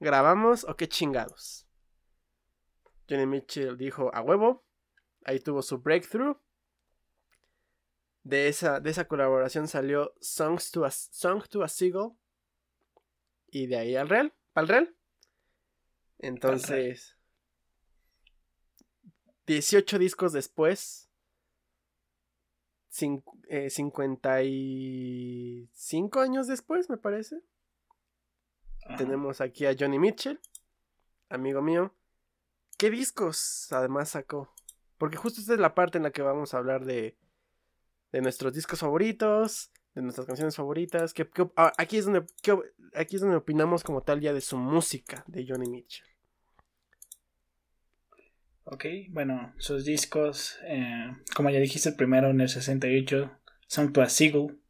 ¿Grabamos o qué chingados? Johnny Mitchell dijo a huevo. Ahí tuvo su breakthrough. De esa, de esa colaboración salió Songs to a, Song to a Seagull. Y de ahí al Real. ¿Al Real? Entonces. 18 discos después. 55 eh, años después, me parece. Tenemos aquí a Johnny Mitchell, amigo mío. ¿Qué discos además sacó? Porque justo esta es la parte en la que vamos a hablar de, de nuestros discos favoritos, de nuestras canciones favoritas. Que, ah, aquí, es donde, aquí es donde opinamos como tal ya de su música de Johnny Mitchell. Ok, bueno, sus discos, eh, como ya dijiste, el primero en el 68, Song to a Seagull.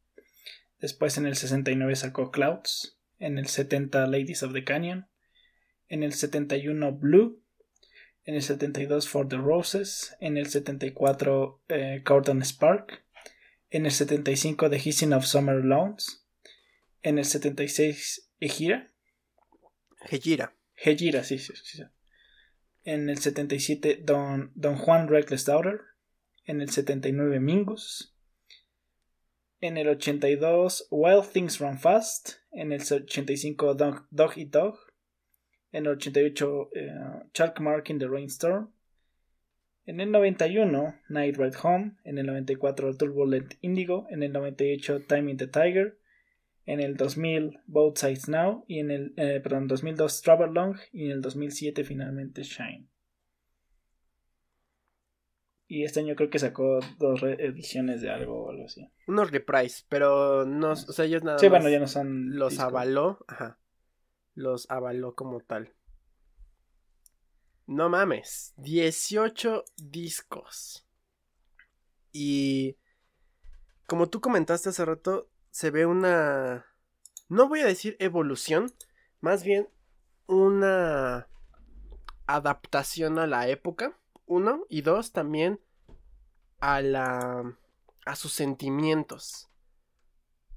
Después en el 69 sacó Clouds. En el 70 Ladies of the Canyon. En el 71 Blue. En el 72 For the Roses. En el 74 eh, Spark. En el 75 The Hissing of Summer Lawns. En el 76 Ejira. Ejira. Ejira, sí, sí, sí. En el 77, Don, Don Juan Reckless Daughter. En el 79, Mingus. En el 82, Wild Things Run Fast. En el 85, Dog, Dog Eat Dog. En el 88, eh, Chalk Mark in the Rainstorm. En el 91, Night Ride Home. En el 94, Turbulent Indigo. En el 98, Time in the Tiger en el 2000 Both Sides Now y en el eh, perdón 2002 Travel Long y en el 2007 finalmente Shine. Y este año creo que sacó dos ediciones de algo o algo así. Unos reprise pero no o sea ellos nada sí bueno ya no son los avaló ajá los avaló como tal. No mames 18 discos. Y como tú comentaste hace rato se ve una, no voy a decir evolución, más bien una adaptación a la época, uno, y dos, también a la, a sus sentimientos.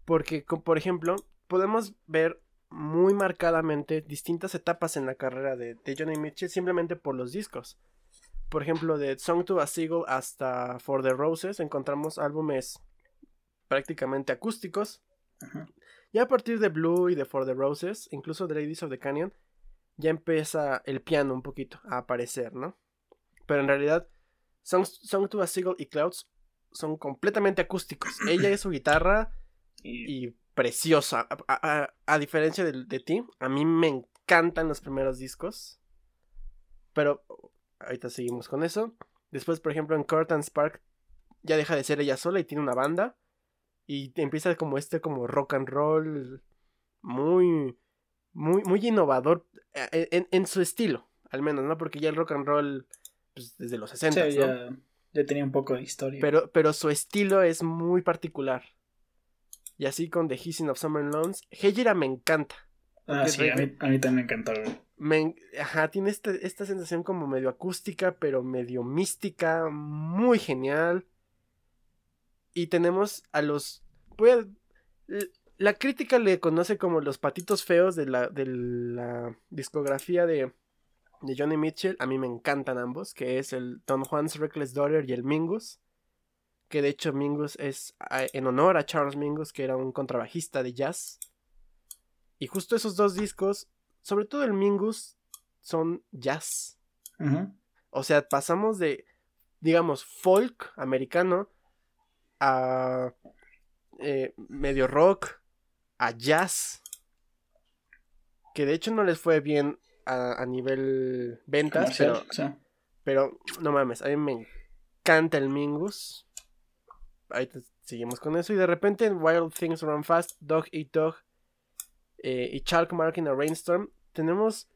Porque, por ejemplo, podemos ver muy marcadamente distintas etapas en la carrera de, de, Johnny Mitchell simplemente por los discos. Por ejemplo, de Song to a Seagull hasta For the Roses encontramos álbumes prácticamente acústicos. Ya a partir de Blue y de For the Roses, incluso de Ladies of the Canyon, ya empieza el piano un poquito a aparecer, ¿no? Pero en realidad, Song, to a Seagull y Clouds son completamente acústicos. Ella es su guitarra y, preciosa. A, diferencia de, de, ti, a mí me encantan los primeros discos. Pero ahorita seguimos con eso. Después, por ejemplo, en Curtain Spark ya deja de ser ella sola y tiene una banda. Y empieza como este como rock and roll muy, muy, muy innovador eh, en, en, su estilo, al menos, ¿no? Porque ya el rock and roll, pues, desde los 60, sí, ya, ya, tenía un poco de historia. Pero, pero su estilo es muy particular. Y así con The Hissing of Summer Loans, Hejira me encanta. Ah, sí, a mí, a mí, también me encantó. Me, ajá, tiene este, esta sensación como medio acústica, pero medio mística, muy genial. Y tenemos a los. la crítica le conoce como los patitos feos de la, de la discografía de, de Johnny Mitchell. A mí me encantan ambos, que es el Don Juan's Reckless Daughter y el Mingus. Que de hecho Mingus es en honor a Charles Mingus, que era un contrabajista de jazz. Y justo esos dos discos, sobre todo el Mingus, son jazz. O sea, pasamos de, digamos, folk americano a eh, medio rock, a jazz, que de hecho no les fue bien a, nivel ventas, pero, pero no mames, a mí me encanta el Mingus. Ahí seguimos con eso y de repente en Wild Things Run Fast, Dog Eat Dog eh, y Chalk Mark in a Rainstorm tenemos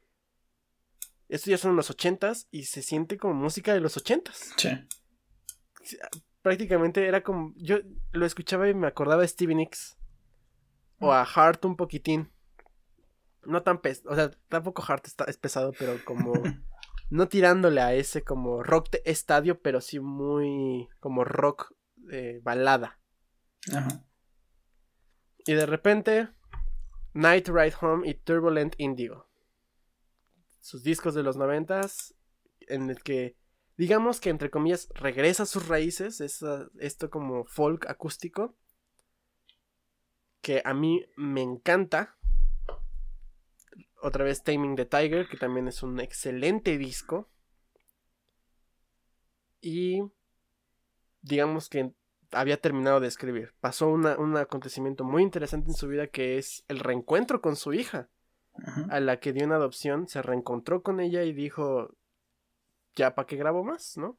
estos ya son los ochentas y se siente como música de los ochentas. Sí prácticamente era como. Yo lo escuchaba y me acordaba de Stevie Nicks. O a Hart un poquitín. No tan pesado. O sea, tampoco Hart está, es pesado, pero como. no tirándole a ese como rock de estadio, pero sí muy. como rock eh, balada. Ajá. Y de repente. Night Ride Home y Turbulent Indigo. sus discos de los noventas, en el que, digamos que entre comillas, regresa a sus raíces, esto como folk acústico, que a mí me encanta. Otra vez Taming the Tiger, que también es un excelente disco. Y digamos que había terminado de escribir. Pasó un acontecimiento muy interesante en su vida que es el reencuentro con su hija, a la que dio una adopción, se reencontró con ella y dijo, ya para qué grabo más, ¿no?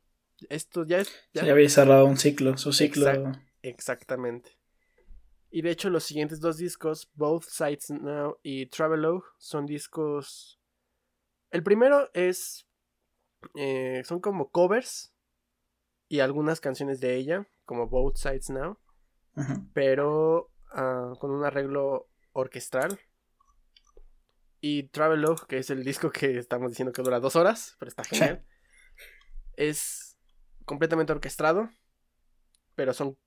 Esto ya es... Ya, había cerrado un ciclo, su ciclo. exactamente. Y de hecho los siguientes dos discos, Both Sides Now y Travelogue, son discos... El primero es... Eh, son como covers y algunas canciones de ella, como Both Sides Now, pero ah, con un arreglo orquestral. Y Travelogue, que es el disco que estamos diciendo que dura dos horas, pero está genial, es completamente orquestado, pero son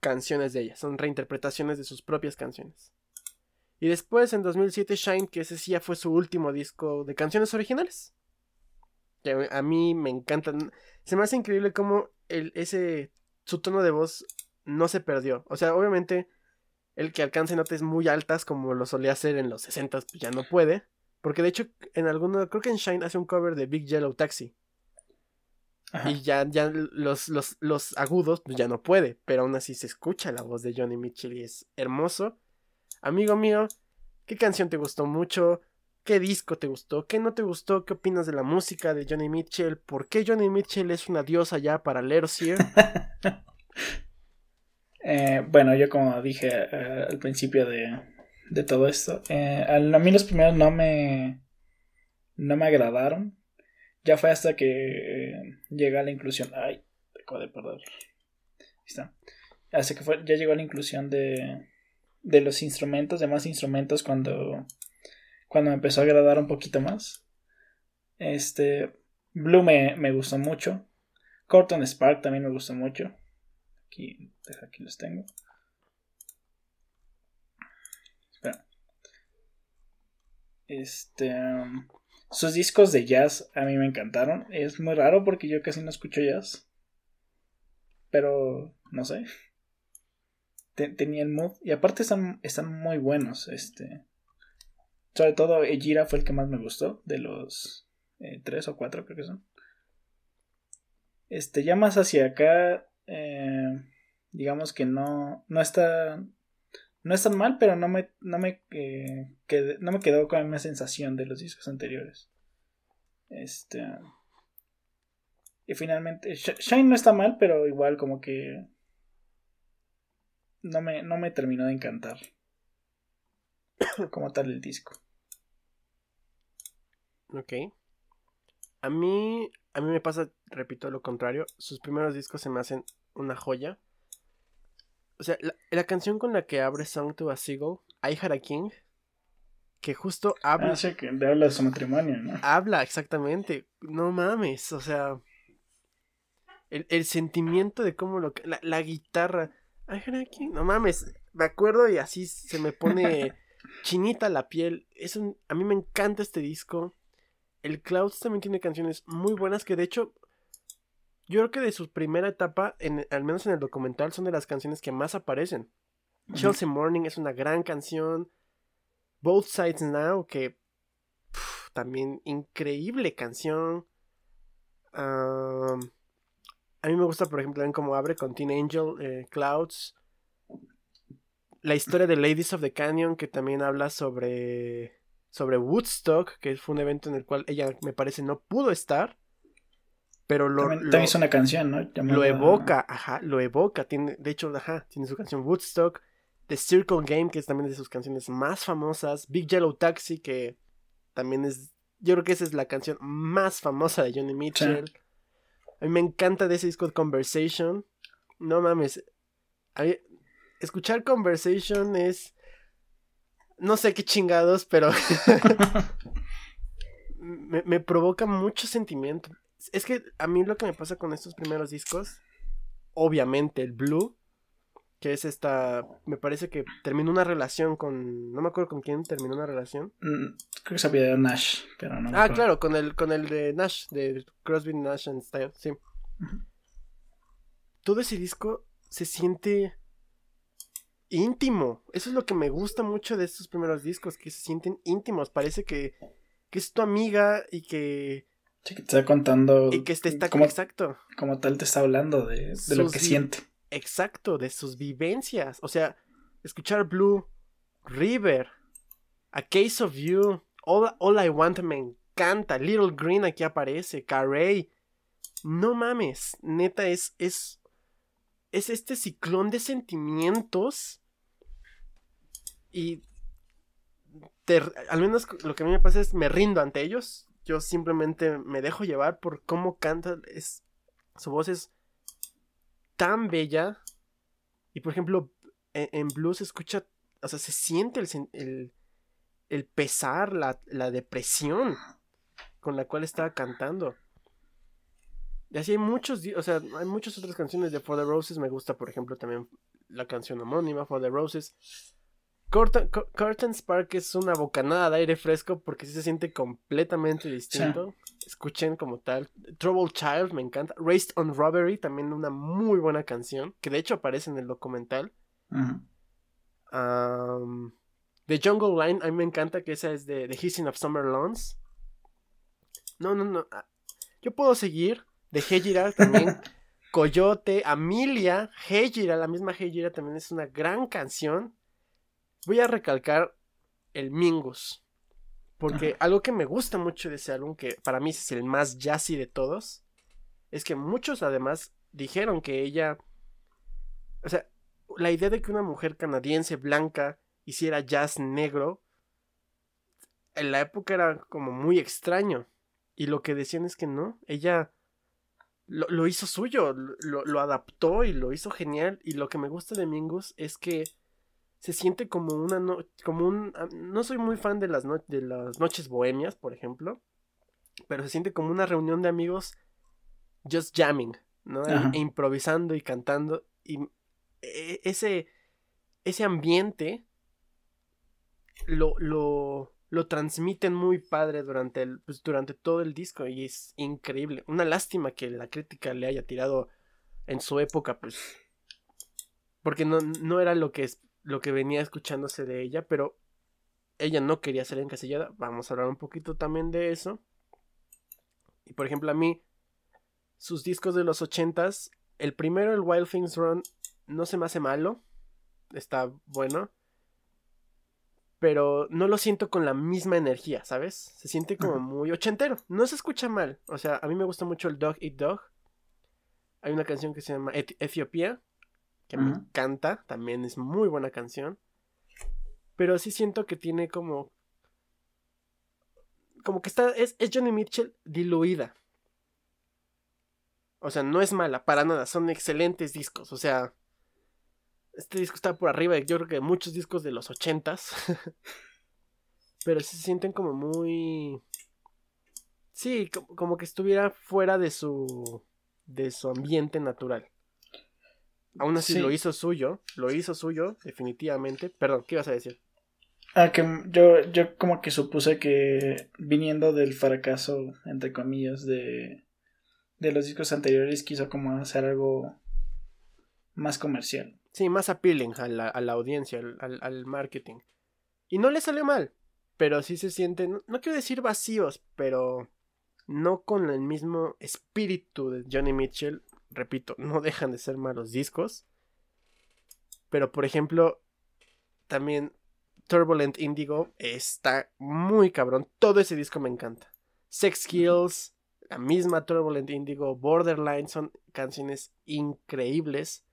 canciones de ella, son reinterpretaciones de sus propias canciones. Y después en 2007 Shine, que ese sí ya fue su último disco de canciones originales. Que a mí me encantan. Se me hace increíble cómo el, ese, su tono de voz no se perdió. O sea, obviamente, el que alcance notas muy altas como lo solía hacer en los 60 pues ya no puede. Porque de hecho, en alguno, creo que en Shine hace un cover de Big Yellow Taxi. Y ya, ya los, los, los agudos, pues ya no puede. Pero aún así se escucha la voz de Johnny Mitchell y es hermoso. Amigo mío, ¿qué canción te gustó mucho? ¿Qué disco te gustó? ¿Qué no te gustó? ¿Qué opinas de la música de Johnny Mitchell? ¿Por qué Johnny Mitchell es una diosa ya para Lerosier? eh, bueno, yo como dije eh, al principio de, de todo esto, eh, a mí los primeros no me, no me agradaron. Ya fue hasta que eh, llega la inclusión. Ay, acabo de perder. Ahí está. Hasta que fue, ya llegó la inclusión de, de los instrumentos, de más instrumentos cuando cuando me empezó a agradar un poquito más. Este, Blue me, me gustó mucho. Corton Spark también me gustó mucho. Aquí, aquí los tengo. Espera. Este, um, sus discos de jazz a mí me encantaron. Es muy raro porque yo casi no escucho jazz. Pero, no sé. tenía el mood. Y aparte están, están muy buenos. Este. Sobre todo Ejira fue el que más me gustó, de los eh, tres o cuatro creo que son. Este, ya más hacia acá, eh, digamos que no, no está, no es tan mal, pero no me, no me, eh, no me quedó con la misma sensación de los discos anteriores. Este, y finalmente, Shine no está mal, pero igual como que no me, no me terminó de encantar como tal el disco. Ok. A mí, a mí me pasa, repito, lo contrario. Sus primeros discos se me hacen una joya. O sea, la, canción con la que abre Song to a Seagull, I Had a King, que justo habla. Ah, que habla de su matrimonio, ¿no? Habla, exactamente. No mames, o sea. El, el sentimiento de cómo lo. La, la guitarra. I Had a King, no mames. Me acuerdo y así se me pone chinita la piel. Es un, a mí me encanta este disco. El Clouds también tiene canciones muy buenas que de hecho yo creo que de su primera etapa, en, al menos en el documental, son de las canciones que más aparecen. Chelsea Morning es una gran canción. Both Sides Now, que también increíble canción. a mí me gusta, por ejemplo, también como abre con Teen Angel, eh, Clouds la historia de Ladies of the Canyon, que también habla sobre, sobre Woodstock, que fue un evento en el cual ella, me parece, no pudo estar. Pero lo. También, hizo una canción, ¿no? Lo evoca, ajá, lo evoca. Tiene, de hecho, ajá, tiene su canción Woodstock. The Circle Game, que es también de sus canciones más famosas. Big Yellow Taxi, que también es. Yo creo que esa es la canción más famosa de Johnny Mitchell. A mí me encanta de ese disco Conversation. No mames. A mí, escuchar conversation es... No sé qué chingados, pero... me, provoca mucho sentimiento. Es que a mí lo que me pasa con estos primeros discos, obviamente el blue, que es esta, me parece que terminó una relación con, no me acuerdo con quién terminó una relación. Mm, creo que sabía de Nash, pero no. ah, claro, con el, con el de Nash, de Crosby, Nash and Style, sí. Todo ese disco se siente íntimo. Eso es lo que me gusta mucho de estos primeros discos, que se sienten íntimos. Parece que, que es tu amiga y que... Sí, que te está contando... Y que te está... Como, exacto. Como tal te está hablando de, de lo que siente. Exacto, de sus vivencias. O sea, escuchar Blue, River, A Case of You, All, All I Want me encanta. Little Green aquí aparece, Carey. No mames, neta, es, es, es este ciclón de sentimientos. Y al menos lo que a mí me pasa es me rindo ante ellos. Yo simplemente me dejo llevar por cómo canta. Es, su voz es tan bella. Y por ejemplo, e, en, blues se escucha, o sea, se siente el, el, pesar, la, la, depresión con la cual estaba cantando. Y así hay muchos, o sea, hay muchas otras canciones de For the Roses. Me gusta, por ejemplo, también la canción homónima, For the Roses. Curtain, Spark es una bocanada de aire fresco porque sí se siente completamente distinto. Escuchen como tal. Trouble Child me encanta. Raised on Robbery, también una muy buena canción. Que de hecho aparece en el documental. The Jungle Line, a mí me encanta que esa es de The Hissing of Summer Lawns. No, no, no. Ah, yo puedo seguir. De Hejira también. Coyote, Amelia, Hejira, la misma Hejira también es una gran canción. Voy a recalcar el Mingus. Porque algo que me gusta mucho de ese álbum, que para mí es el más jazzy de todos, es que muchos además dijeron que ella. O sea, la idea de que una mujer canadiense blanca hiciera jazz negro, en la época era como muy extraño. Y lo que decían es que no, ella lo, hizo suyo, lo, lo, adaptó y lo hizo genial. Y lo que me gusta de Mingus es que se siente como una no, como un ah, no soy muy fan de las de las noches bohemias, por ejemplo, pero se siente como una reunión de amigos just jamming, ¿no? E, improvisando y cantando y e, ese ese ambiente lo, lo, lo transmiten muy padre durante el pues, durante todo el disco y es increíble. Una lástima que la crítica le haya tirado en su época pues porque no, no era lo que es lo que venía escuchándose de ella, pero ella no quería ser encasillada. Vamos a hablar un poquito también de eso. Y por ejemplo, a mí, sus discos de los ochentas, el primero, el Wild Things Run, no se me hace malo. Está bueno. Pero no lo siento con la misma energía, ¿sabes? Se siente como muy ochentero. No se escucha mal. O sea, a mí me gusta mucho el Dog Eat Dog. Hay una canción que se llama Etiopía, que me encanta, también es muy buena canción. Pero sí siento que tiene como. Como que está. Es, es Johnny Mitchell diluida. O sea, no es mala, para nada. Son excelentes discos. O sea. Este disco está por arriba yo creo que muchos discos de los ochentas. pero sí se sienten como muy. Sí, como que estuviera fuera de su. de su ambiente natural. Aún así lo hizo suyo, lo hizo suyo, definitivamente. Perdón, ¿qué ibas a decir? Ah, que yo, yo como que supuse que viniendo del fracaso, entre comillas, de, de los discos anteriores, quiso como hacer algo más comercial. Sí, más appealing a la, a la audiencia, al, al, marketing. Y no le salió mal, pero sí se sienten, no quiero decir vacíos, pero no con el mismo espíritu de Johnny Mitchell repito, no dejan de ser malos discos. Pero por ejemplo, también Turbulent Indigo está muy cabrón. Todo ese disco me encanta. Sex Kills, la misma Turbulent Indigo, Borderline son canciones increíbles.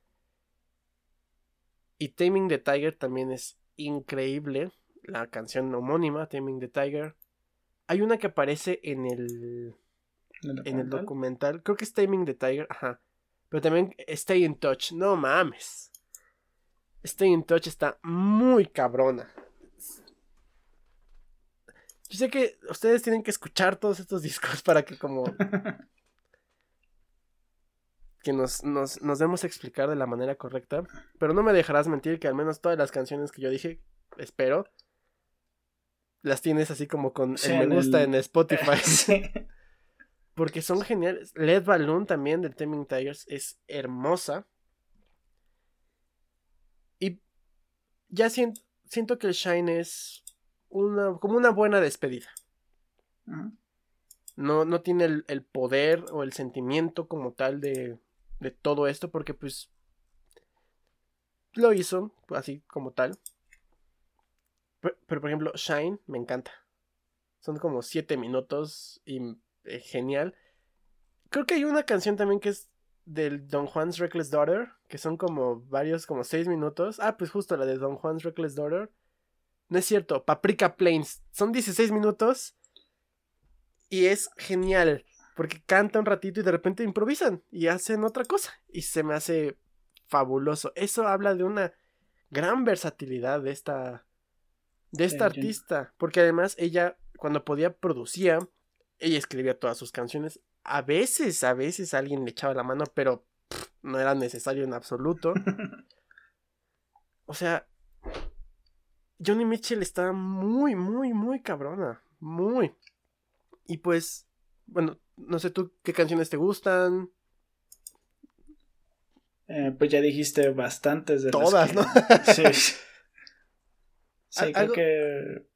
Y Taming the Tiger también es increíble. La canción homónima, Taming the Tiger. Hay una que aparece en el. En el documental. Creo que es Taming the Tiger. Ajá. Pero también Stay in Touch. No mames. Stay in Touch está muy cabrona. Yo sé que ustedes tienen que escuchar todos estos discos para que como... que nos, nos, nos demos a explicar de la manera correcta. Pero no me dejarás mentir que al menos todas las canciones que yo dije, espero, las tienes así como con Sí, el me gusta el- en Spotify. Sí. Porque son geniales. Led Balloon también del Taming Tigers es hermosa. Y ya siento, siento que el Shine es una, como una buena despedida. No, no tiene el, el poder o el sentimiento como tal de, de todo esto porque pues lo hizo así como tal. Pero, pero, por ejemplo, Shine me encanta. Son como siete minutos y eh, genial. Creo que hay una canción también que es del Don Juan's Reckless Daughter, que son como varios, como seis minutos. Ah, pues justo la de Don Juan's Reckless Daughter. No es cierto, Paprika Plains. Son 16 minutos y es genial. Porque canta un ratito y de repente improvisan y hacen otra cosa. Y se me hace fabuloso. Eso habla de una gran versatilidad de esta. De esta Sí, artista. Porque además ella, cuando podía, producía. Ella escribía todas sus canciones. A veces, a veces alguien le echaba la mano, pero pff, no era necesario en absoluto. O sea, Johnny Mitchell está muy, muy, muy cabrona. Muy. Y pues, bueno, no sé tú qué canciones te gustan. Eh, pues ya dijiste bastantes de las Todas, que- ¿no? Sí. Sí, creo que.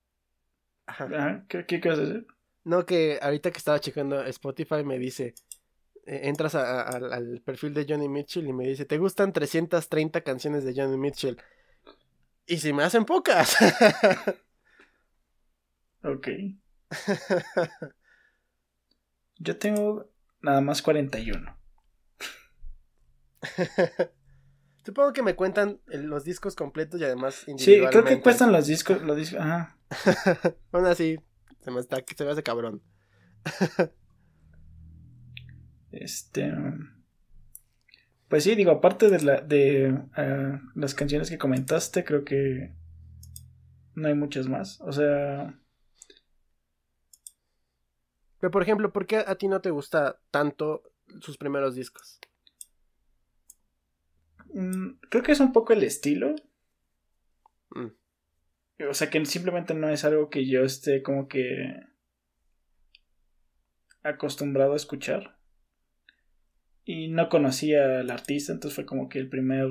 Ajá. Ajá, ¿qué, qué quieres decir? No, que ahorita que estaba checando Spotify me dice, eh, entras a- a- al, al perfil de Johnny Mitchell y me dice, ¿te gustan 330 canciones de Johnny Mitchell? Y si me hacen pocas. Ok. Yo tengo nada más 41. Supongo que me cuentan el- los discos completos y además Sí, creo individualmente. que cuestan los discos. Los discos ajá. Aún así, se me, está, se me hace cabrón. Este. Pues sí, digo, aparte de, la, de ah, las canciones que comentaste, creo que no hay muchas más. O sea, Pero por ejemplo, ¿por qué a ti no te gusta tanto sus primeros discos? mm, creo que es un poco el estilo. Mm. O sea, que simplemente no es algo que yo esté como que acostumbrado a escuchar. Y no conocía al artista, entonces fue como que el primer...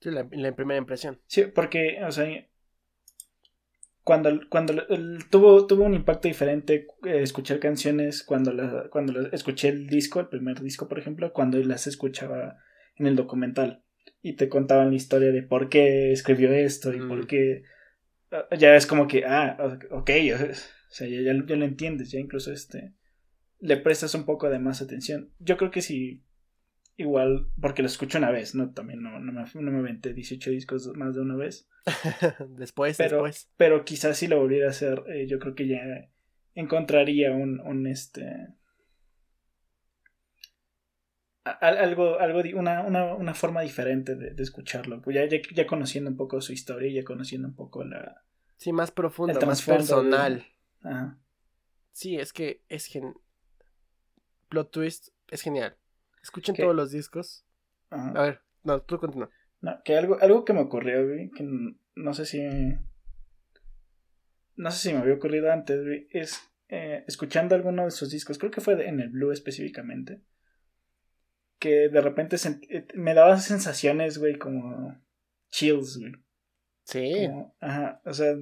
Sí, la, la primera impresión. Sí, porque, o sea, cuando, cuando el- tuvo, tuvo un impacto diferente eh, escuchar canciones cuando, la, cuando la- escuché el disco, el primer disco, por ejemplo, cuando las escuchaba en el documental. Y te contaban la historia de por qué escribió esto y Mm. por qué... ah, Ya es como que, ah, ok, o sea, ya, ya, ya lo entiendes, ya incluso este... Le prestas un poco de más atención. Yo creo que si igual, porque lo escucho una vez, ¿no? También no, no, me, no me aventé 18 discos más de una vez. después, Pero, después. pero quizás si lo volviera a hacer, eh, yo creo que ya encontraría un, un este. Algo, algo, una, una, una forma diferente de, de escucharlo. Pues ya, ya, ya conociendo un poco su historia, ya conociendo un poco la. Sí, más profundo, el más personal. Ajá. Sí, es que es gen... Plot Twist es genial. Escuchen ¿Qué? todos los discos. ajá. A ver, no, tú continúa. No, que algo, algo que me ocurrió, güey, que no sé si. No sé si me había ocurrido antes, güey, es eh, escuchando alguno de sus discos, creo que fue en el Blue específicamente, que de repente eh, me daba sensaciones, güey, como chills, güey. Sí, Como- ajá, o sea,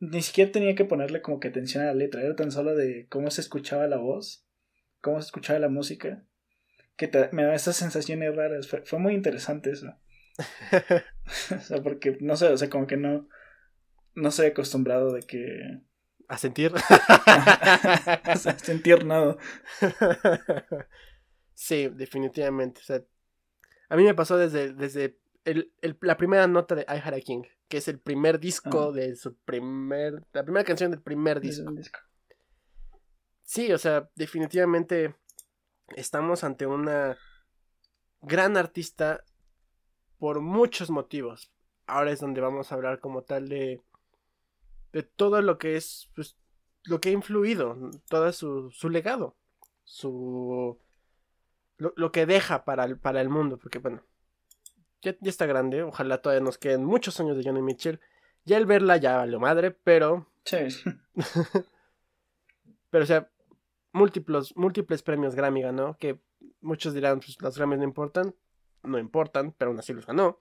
ni siquiera tenía que ponerle como que atención a la letra, era tan solo de cómo se escuchaba la voz, cómo se escuchaba la música, que te- me daba esas sensaciones raras, fue, fue muy interesante eso. O sea, porque no sé, o sea, como que no. No soy acostumbrado de que. a sentir. sea, sentir nada. sí, definitivamente. O sea, a mí me pasó desde, desde el- el- la primera nota de I Had a King, que es el primer disco Ah. de su primer. La primera canción del primer disco. Sí, o sea, definitivamente estamos ante una gran artista por muchos motivos. Ahora es donde vamos a hablar como tal de de todo lo que es pues, lo que ha influido, todo su, su legado, su lo, que deja para el, para el mundo, porque bueno, ya, ya, está grande, ojalá todavía nos queden muchos años de Johnny Mitchell. Ya el verla ya valió madre, pero... Sí. pero o sea, múltiples, múltiples premios Grammy ganó, que muchos dirán, pues los Grammys no importan, no importan, pero aún así los ganó.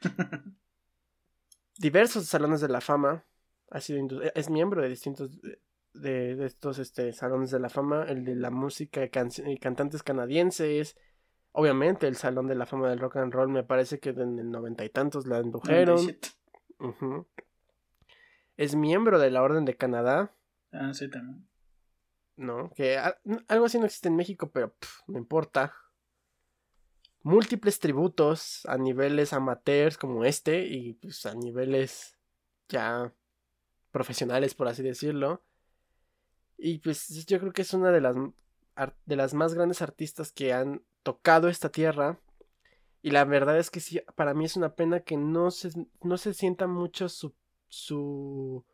Diversos salones de la fama, ha sido es miembro de distintos de, estos este, salones de la fama, el de la música y, cantantes canadienses, obviamente el salón de la fama del rock and roll, me parece que en el noventa y tantos la indujeron. Es miembro de la Orden de Canadá. Ah, sí, también. ¿no? Que algo así no existe en México, pero no importa. Múltiples tributos a niveles amateurs como este y pues a niveles ya profesionales, por así decirlo. Y pues yo creo que es una de las, de las más grandes artistas que han tocado esta tierra. Y la verdad es que sí, para mí es una pena que no se, no se sienta mucho su, su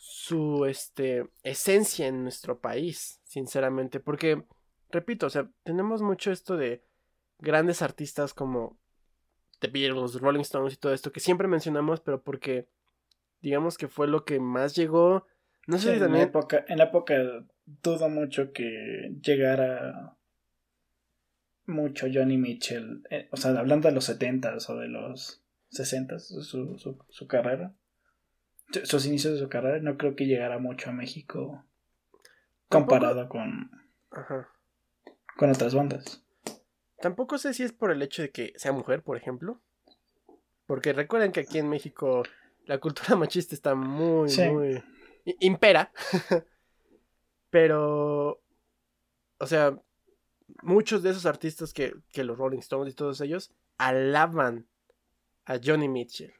su este, esencia en nuestro país, sinceramente, porque, repito, o sea, tenemos mucho esto de grandes artistas como The Beatles, Rolling Stones y todo esto que siempre mencionamos, pero porque digamos que fue lo que más llegó. No sé si también. En la, época, en la época dudo mucho que llegara mucho Johnny Mitchell, eh, o sea, hablando de los 70s o de los 60s, su, su, su carrera sus inicios de su carrera, no creo que llegara mucho a México comparado con, con otras bandas. Tampoco sé si es por el hecho de que sea mujer, por ejemplo. Porque recuerden que aquí en México la cultura machista está muy, muy... impera. Pero, o sea, muchos de esos artistas que, que los Rolling Stones y todos ellos alaban a Johnny Mitchell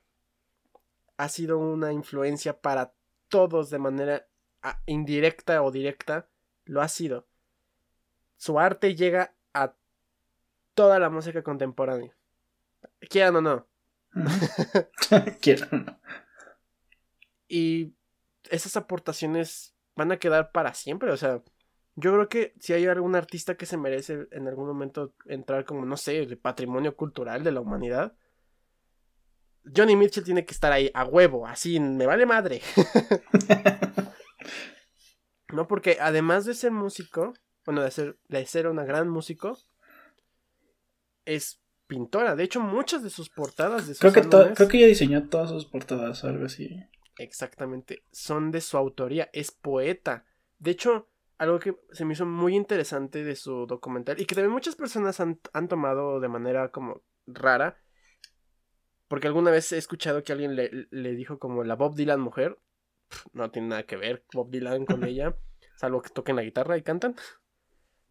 ha sido una influencia para todos de manera indirecta o directa, lo ha sido. Su arte llega a toda la música contemporánea. Quieran o no. Quieran o no. Y esas aportaciones van a quedar para siempre. O sea, yo creo que si hay algún artista que se merece en algún momento entrar como, no sé, el patrimonio cultural de la humanidad, Johnny Mitchell tiene que estar ahí a huevo, así, me vale madre. no, porque además de ser músico, bueno, de ser, de ser una gran músico, es pintora. De hecho, muchas de sus portadas de sus creo, que creo que ella diseñó todas sus portadas, algo así. Exactamente, son de su autoría, es poeta. De hecho, algo que se me hizo muy interesante de su documental y que también muchas personas han, han tomado de manera como rara porque alguna vez he escuchado que alguien le, dijo como la Bob Dylan mujer. no tiene nada que ver Bob Dylan con ella. Salvo que toquen la guitarra y cantan.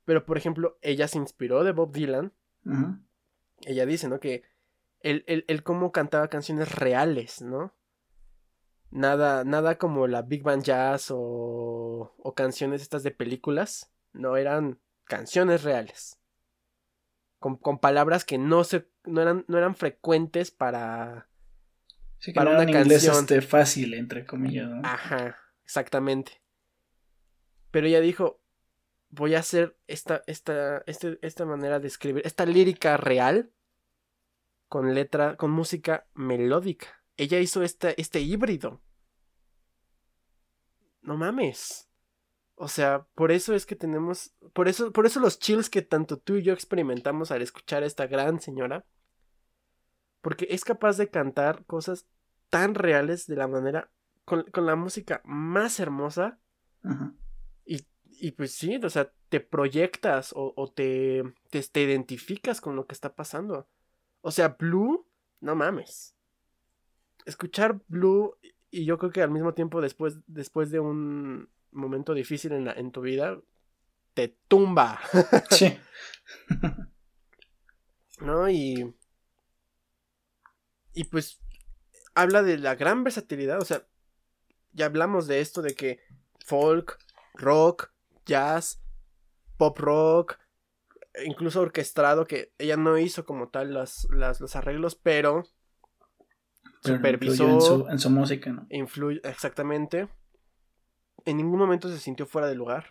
Pero por ejemplo, ella se inspiró de Bob Dylan. Ella dice, ¿no? Que él, él, como cantaba canciones reales, ¿no? Nada, nada como la Big Band Jazz o, o canciones estas de películas. No, eran canciones reales. Con, con palabras que no se no eran, no eran frecuentes para, sí, que para una canción. Este, fácil, entre comillas. Ajá, exactamente. Pero ella dijo, voy a hacer esta, esta, este, esta manera de escribir, esta lírica real con letra, con música melódica. Ella hizo este, este híbrido. No mames. O sea, por eso es que tenemos, por eso, por eso los chills que tanto tú y yo experimentamos al escuchar a esta gran señora, porque es capaz de cantar cosas tan reales de la manera, con, la música más hermosa, y, y, pues sí, o sea, te proyectas o, te, te, te identificas con lo que está pasando. O sea, Blue, no mames. Escuchar Blue, y yo creo que al mismo tiempo después, después de un momento difícil en, en tu vida, te tumba. Sí. ¿No? Y. Y pues. Habla de la gran versatilidad. O sea. Ya hablamos de esto de que folk, rock, jazz, pop rock, incluso orquestado, que ella no hizo como tal las, los arreglos, pero, supervisó. En su, en su, música, ¿no? Influye, exactamente en ningún momento se sintió fuera de lugar.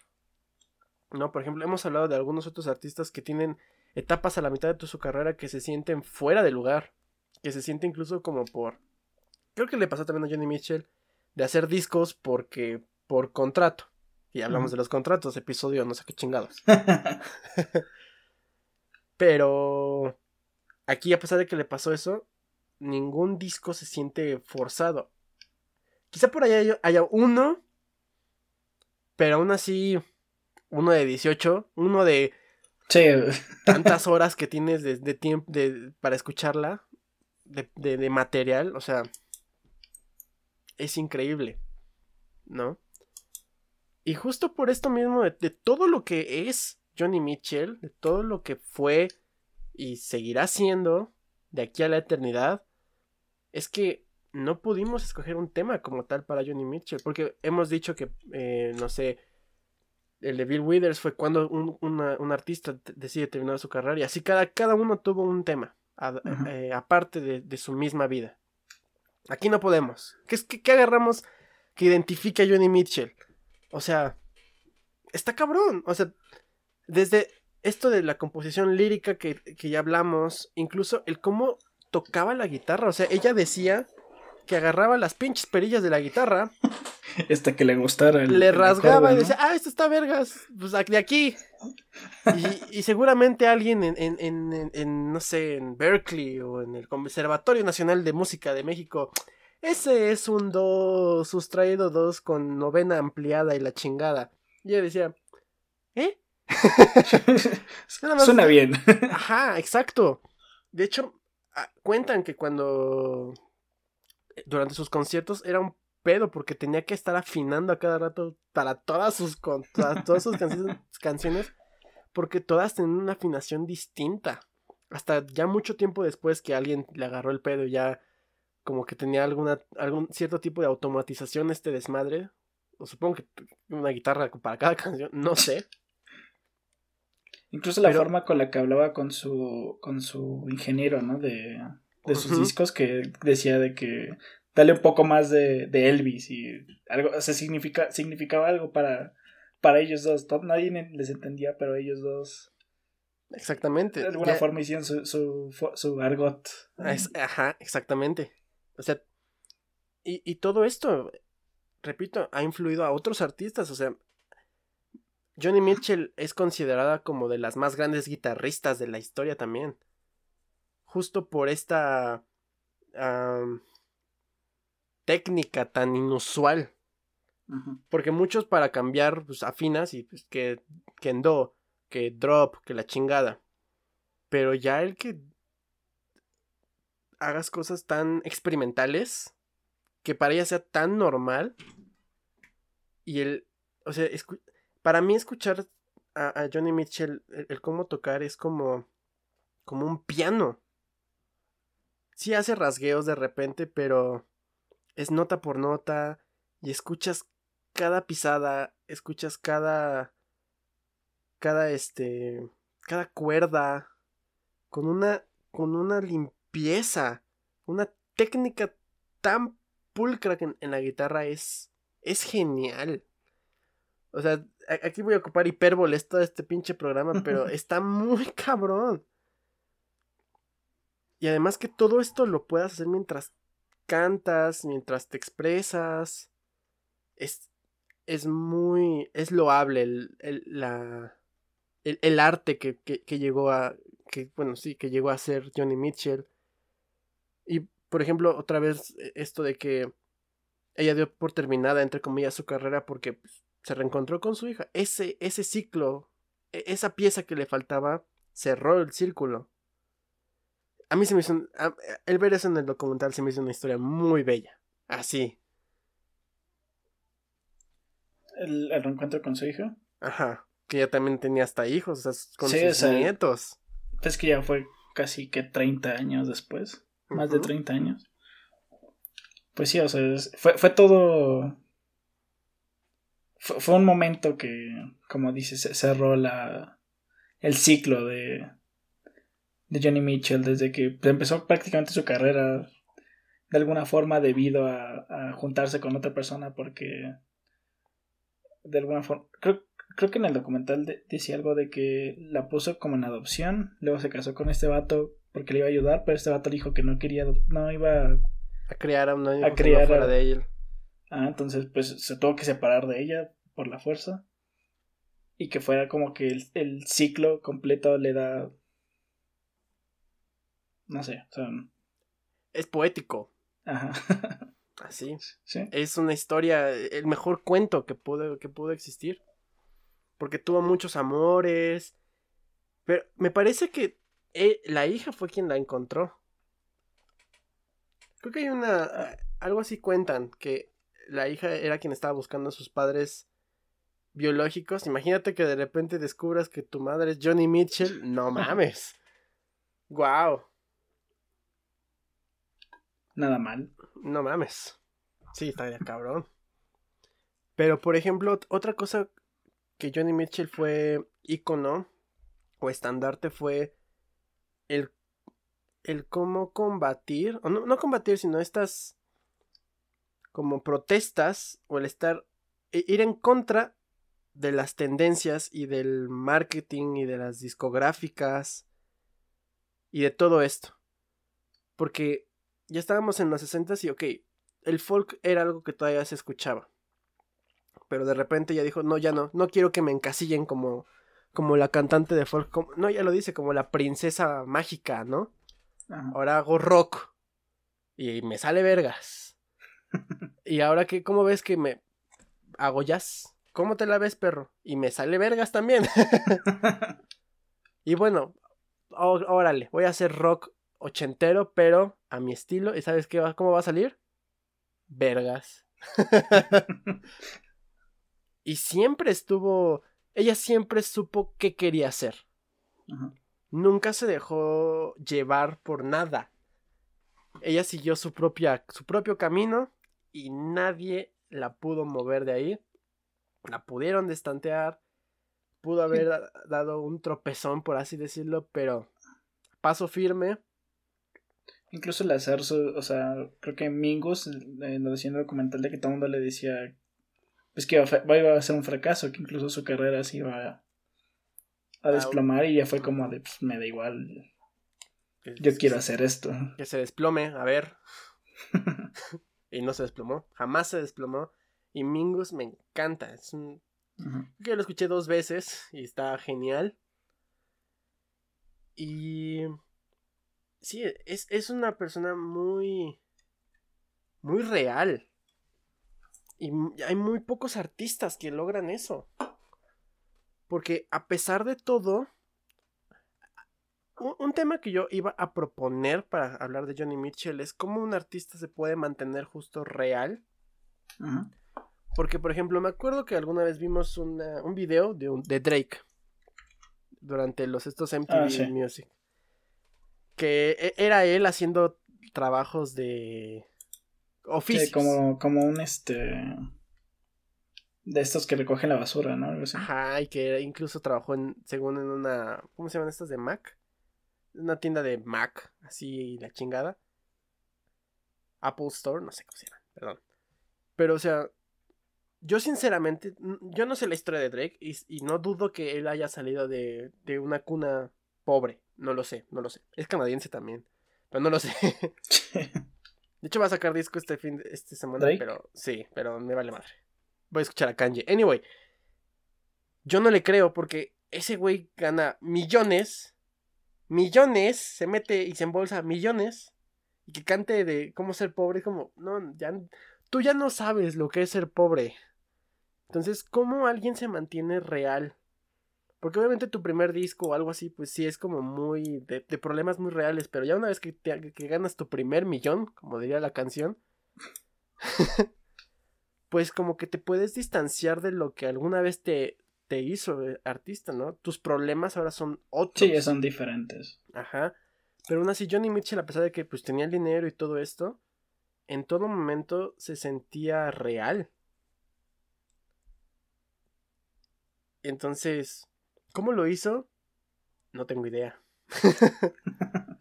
No, por ejemplo, hemos hablado de algunos otros artistas que tienen etapas a la mitad de su carrera que se sienten fuera de lugar, que se siente incluso como por... Creo que le pasó también a Johnny Mitchell de hacer discos porque por contrato. Y hablamos de los contratos, episodio no sé qué chingados. Pero aquí, a pesar de que le pasó eso, ningún disco se siente forzado. Quizá por allá haya uno, pero aún así, uno de 18, uno de tantas horas que tienes de, tiempo para escucharla, de, de, material, o sea, es increíble, ¿no? Y justo por esto mismo, de, todo lo que es Johnny Mitchell, de todo lo que fue y seguirá siendo de aquí a la eternidad, es que no pudimos escoger un tema como tal para Johnny Mitchell, porque hemos dicho que, eh, no sé, el de Bill Withers fue cuando un, artista decide terminar su carrera y así cada, cada uno tuvo un tema, eh, aparte de, su misma vida. Aquí no podemos. ¿Qué, qué, qué agarramos que identifique a Johnny Mitchell? O sea, está cabrón. O sea, desde esto de la composición lírica que, que ya hablamos, incluso el cómo tocaba la guitarra. O sea, ella decía que agarraba las pinches perillas de la guitarra. Esta que le gustara. le rasgaba y decía, ah, esto está vergas, pues de aquí. Y, seguramente alguien en, en, en, en, no sé, en Berkeley o en el Conservatorio Nacional de Música de México, ese es un do sustraído 2 con novena ampliada y la chingada. Y yo decía, ¿eh? Suena bien. Ajá, exacto. De hecho, cuentan que cuando eh, durante sus conciertos era un pedo porque tenía que estar afinando a cada rato para todas sus, todas sus canciones porque todas tenían una afinación distinta. Hasta ya mucho tiempo después que alguien le agarró el pedo ya como que tenía alguna, algún cierto tipo de automatización este desmadre. O supongo que una guitarra para cada canción, no sé. Incluso la forma con la que hablaba con su, con su ingeniero, ¿no? De, de sus discos, que decía de que dale un poco más de, de Elvis y algo, o sea, significa, significaba algo para, para ellos dos. Nadie les entendía, pero ellos dos. Exactamente. De alguna forma hicieron su, su, su argot. ajá, exactamente. O sea, y, y todo esto, repito, ha influido a otros artistas. O sea, Johnny Mitchell es considerada como de las más grandes guitarristas de la historia también. Justo por esta técnica tan inusual. Porque muchos para cambiar pues, afinas y pues que, que en do, que drop, que la chingada. Pero ya el que hagas cosas tan experimentales que para ella sea tan normal. Y el, o sea, para mí escuchar a, Johnny Mitchell, el, cómo tocar es como, como un piano. Sí hace rasgueos de repente, pero es nota por nota y escuchas cada pisada, escuchas cada, cada este, cada cuerda con una, con una limpieza pieza, una técnica tan pulcra que en, la guitarra es, es genial. O sea, aquí voy a ocupar hipérboles todo este pinche programa, pero está muy cabrón. Y además que todo esto lo puedas hacer mientras cantas, mientras te expresas. Es, es muy, es loable el, el, la, el, arte que, que, que, llegó a, que, bueno, sí, que llegó a ser Johnny Mitchell. Y, por ejemplo, otra vez e, esto de que ella dio por terminada, entre comillas, su carrera porque pues, se reencontró con su hija. Ese, ese ciclo, e, esa pieza que le faltaba, cerró el círculo. A mí se me hizo. el ver eso en el documental se me hizo una historia muy bella. Así. ¿El, reencuentro con su hija? Ajá. Que ella también tenía hasta hijos, o sea, con sus nietos. Es que ya fue casi que 30 años después más de 30 años. Pues sí, o sea, fue, fue todo... Fue, un momento que, como dices, cerró la, el ciclo de, de Johnny Mitchell desde que empezó prácticamente su carrera de alguna forma debido a, a juntarse con otra persona porque de alguna forma creo, creo que en el documental decía algo de que la puso como en adopción, luego se casó con este vato porque le iba a ayudar, pero este vato dijo que no quería, no iba a crear a un a criar fuera de él. Ah, entonces pues se tuvo que separar de ella por la fuerza y que fuera como que el, el ciclo completo le da no sé, o sea, es poético. Ajá. Así. ¿Sí? Es una historia, el mejor cuento que pudo, que pudo existir. Porque tuvo muchos amores. Pero me parece que eh, la hija fue quien la encontró. Creo que hay una. Algo así cuentan. Que la hija era quien estaba buscando a sus padres biológicos. Imagínate que de repente descubras que tu madre es Johnny Mitchell. No mames. Wow. Nada mal. No mames. Sí, estaría cabrón. Pero, por ejemplo, otra cosa que Johnny Mitchell fue ícono o estandarte fue el, el cómo combatir, o no, no combatir, sino estas como protestas o el estar, e, ir en contra de las tendencias y del marketing y de las discográficas y de todo esto. Porque ya estábamos en los 60 y ok, el folk era algo que todavía se escuchaba. Pero de repente ya dijo, no, ya no, no quiero que me encasillen como, como la cantante de folk. no, ya lo dice, como la princesa mágica, ¿no? Ahora hago rock. Y me sale vergas. Y ahora que, ¿cómo ves que me hago jazz? ¿Cómo te la ves, perro? Y me sale vergas también. y bueno, órale, voy a hacer rock ochentero, pero a mi estilo. ¿Y sabes qué va, cómo va a salir? Vergas. y siempre estuvo. Ella siempre supo qué quería hacer. Nunca se dejó llevar por nada. Ella siguió su propia, su propio camino y nadie la pudo mover de ahí. La pudieron destantear. Pudo haber dado un tropezón, por así decirlo, pero paso firme Incluso el hacer o sea, creo que Mingus, eh, lo decía en el documental de que todo el mundo le decía, pues que iba a, ser un fracaso, que incluso su carrera se iba a, desplomar y ya fue como de, pues me da igual, yo quiero hacer esto. Que se desplome, a ver. y no se desplomó, jamás se desplomó. Y Mingus me encanta, es un... Yo lo escuché dos veces y está genial. Y sí, es, una persona muy, muy real. Y hay muy pocos artistas que logran eso. Porque a pesar de todo, un, tema que yo iba a proponer para hablar de Johnny Mitchell es cómo un artista se puede mantener justo real. Porque, por ejemplo, me acuerdo que alguna vez vimos un video de, un, de Drake durante los estos MTV ah, Music que e, era él haciendo trabajos de oficio. como, como un este de estos que recogen la basura, ¿no? Ajá, y que incluso trabajó en, según en una, ¿cómo se llaman estas de Mac? Una tienda de Mac, así la chingada. Apple Store, no sé cómo se llama, perdón. Pero, o sea, yo sinceramente, yo no sé la historia de Drake y, y no dudo que él haya salido de, de una cuna pobre. No lo sé, no lo sé. Es canadiense también. Pero no lo sé. de hecho, va a sacar disco este fin de este semana. Pero sí, pero me vale madre. Voy a escuchar a Kanye. Anyway. Yo no le creo porque ese güey gana millones. Millones. Se mete y se embolsa millones. Y que cante de cómo ser pobre. Como, no, ya. Tú ya no sabes lo que es ser pobre. Entonces, ¿cómo alguien se mantiene real? Porque obviamente tu primer disco o algo así, pues sí es como muy de, problemas muy reales, pero ya una vez que, que ganas tu primer millón, como diría la canción, pues como que te puedes distanciar de lo que alguna vez te, te hizo eh, artista, ¿no? Tus problemas ahora son otros. Sí, son diferentes. Ajá. Pero aún así, Johnny Mitchell, a pesar de que pues tenía el dinero y todo esto, en todo momento se sentía real. Entonces, ¿Cómo lo hizo? No tengo idea.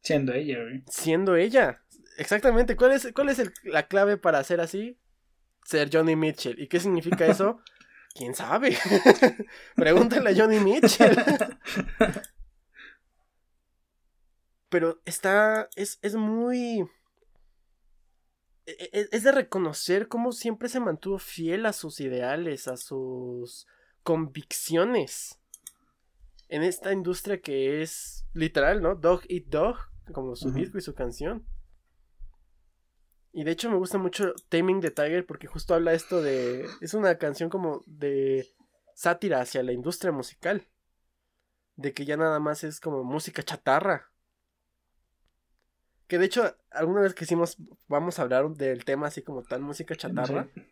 Siendo ella, güey. Siendo ella. Exactamente. ¿Cuál es, cuál es la clave para ser así? Ser Johnny Mitchell. ¿Y qué significa eso? ¿Quién sabe? Pregúntale a Johnny Mitchell. Pero está. Es, es muy. e- e- Es de reconocer cómo siempre se mantuvo fiel a sus ideales, a sus convicciones. En esta industria que es literal, ¿no? Dog Eat Dog, como su disco y su canción. Y de hecho me gusta mucho Taming the Tiger porque justo habla esto de... Es una canción como de sátira hacia la industria musical. De que ya nada más es como música chatarra. Que de hecho, alguna vez que hicimos, vamos a hablar del tema así como tal, música chatarra. Sí.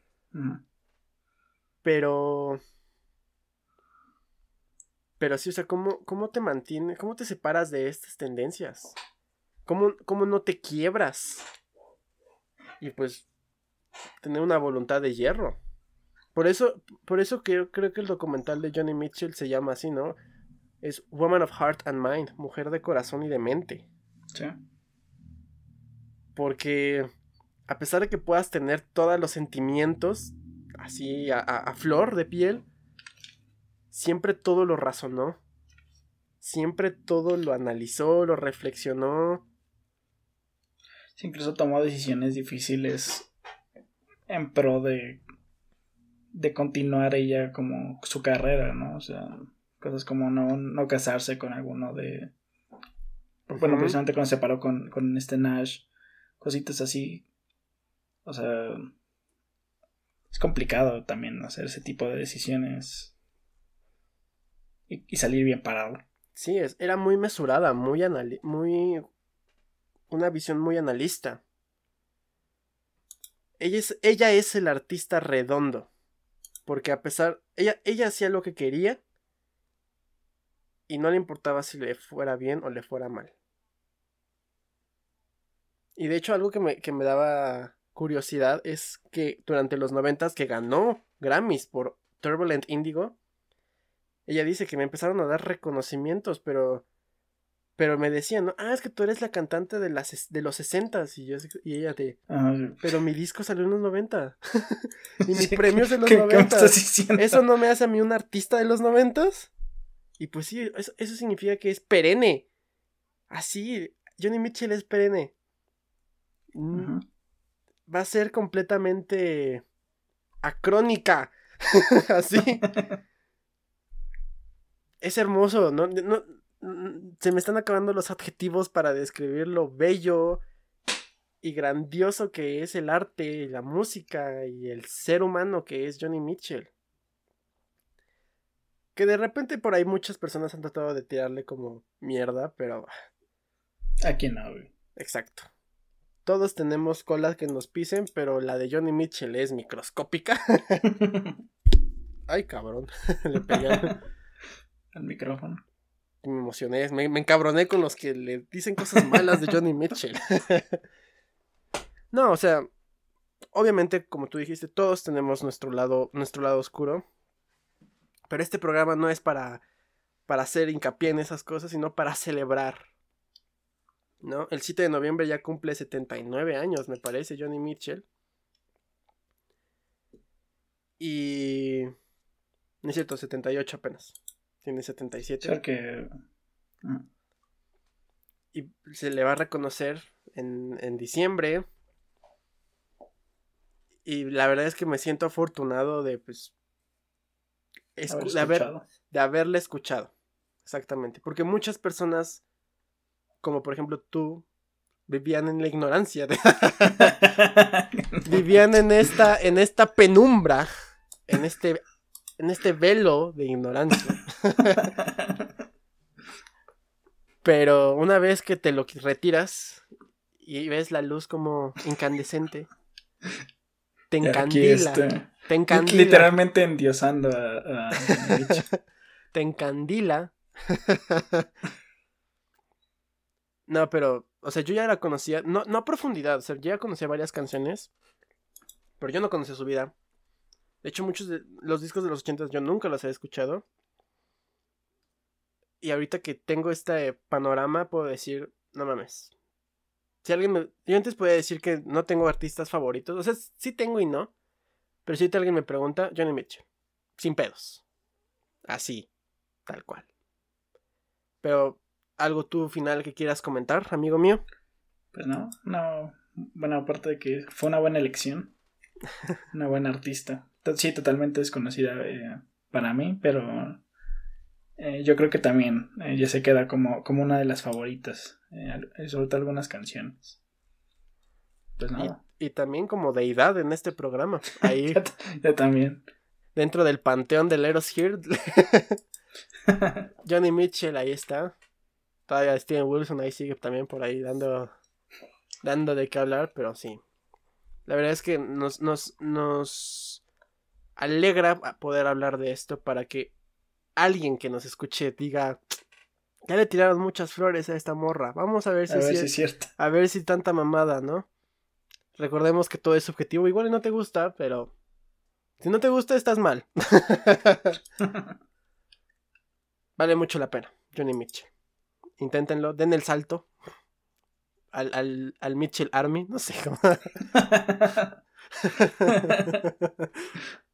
Pero. Pero sí, o sea, ¿cómo, cómo te mantienes? ¿Cómo te separas de estas tendencias? ¿Cómo, cómo no te quiebras? Y pues. Tener una voluntad de hierro. Por eso, por eso creo, creo que el documental de Johnny Mitchell se llama así, ¿no? Es Woman of Heart and Mind, mujer de corazón y de mente. Sí. Porque a pesar de que puedas tener todos los sentimientos así a, a- a flor de piel, siempre todo lo razonó. Siempre todo lo analizó, lo reflexionó. Incluso tomó decisiones difíciles en pro de, de continuar ella como su carrera, ¿no? O sea, cosas como no, no casarse con alguno de... Bueno, Ujú. precisamente cuando se separó con, con este Nash, cositas así. O sea, es complicado también hacer ese tipo de decisiones y, y salir bien parado. Sí, es, era muy mesurada, muy anali muy una visión muy analista. Ella es, ella es el artista redondo. Porque a pesar. Ella, ella hacía lo que quería. Y no le importaba si le fuera bien o le fuera mal. Y de hecho, algo que me, que me daba curiosidad es que durante los noventas que ganó Grammys por Turbulent Indigo. Ella dice que me empezaron a dar reconocimientos, pero. Pero me decían, ¿no? Ah, es que tú eres la cantante de, las, de los 60 y, yo, y ella de. Ajá. Pero mi disco salió en los 90. y mis Sí, premios de los ¿Qué, qué me 90. estás diciendo? ¿Eso no me hace a mí un artista de los 90? Y pues sí, eso, eso significa que es perenne. Así, Johnny Mitchell es perenne. Mm. Va a ser completamente acrónica. Así. es hermoso, ¿no? No- Se me están acabando los adjetivos para describir lo bello y grandioso que es el arte, y la música y el ser humano que es Johnny Mitchell. Que de repente por ahí muchas personas han tratado de tirarle como mierda, pero Aquí no, güey. exacto. Todos tenemos colas que nos pisen, pero la de Johnny Mitchell es microscópica. Ay, cabrón. Le pegué. al- Al micrófono. Me emocioné, me, me encabroné con los que le dicen cosas malas de Johnny Mitchell. no, o sea, obviamente, como tú dijiste, todos tenemos nuestro lado, nuestro lado oscuro. Pero este programa no es para, para hacer hincapié en esas cosas, sino para celebrar. ¿No? El 7 de noviembre ya cumple 79 años, me parece, Johnny Mitchell. Y... No es cierto, 78 apenas. Tiene 77 O sea que. mm, y se le va a reconocer en, en diciembre. Y la verdad es que me siento afortunado de pues escu- haber de, haber- de haberle escuchado. Exactamente. Porque muchas personas, como por ejemplo tú, vivían en la ignorancia. de- vivían en esta, en esta penumbra. En este, en este velo de ignorancia. Pero una vez que te lo retiras y ves la luz como incandescente, te encandila. este, Te encandila. Literalmente endiosando a. Te encandila. no, pero, o sea, yo ya la conocía, no, no a profundidad, o sea, yo ya conocía varias canciones, pero yo no conocía su vida. De hecho, muchos de los discos de los 80 yo nunca los he escuchado. Y ahorita que tengo este panorama, puedo decir, no mames. Si alguien me... Yo antes podía decir que no tengo artistas favoritos. O sea, sí tengo y no. Pero si ahorita alguien me pregunta, Johnny Mitchell. sin pedos. Así, tal cual. Pero, ¿algo tú final que quieras comentar, amigo mío? Pues no, no. Bueno, aparte de que fue una buena elección. una buena artista. Sí, totalmente desconocida eh, para mí, pero eh, yo creo que también eh, ya se queda como, como una de las favoritas. sobre todo algunas canciones. Pues nada. Y, también como deidad en este programa. Ahí. ya, también. Dentro del panteón de Leros Here. Johnny Mitchell, ahí está. Todavía Steven Wilson ahí sigue también por ahí dando, dando de qué hablar, pero sí. La verdad es que nos, nos, nos alegra poder hablar de esto para que alguien que nos escuche diga, ya le tiraron muchas flores a esta morra. Vamos a ver si, es, cierto. A ver si tanta mamada, ¿no? Recordemos que todo es subjetivo. Igual no te gusta, pero si no te gusta, estás mal. vale mucho la pena, Johnny Mitchell. Inténtenlo, den el salto al, al, al Mitchell Army, no sé cómo.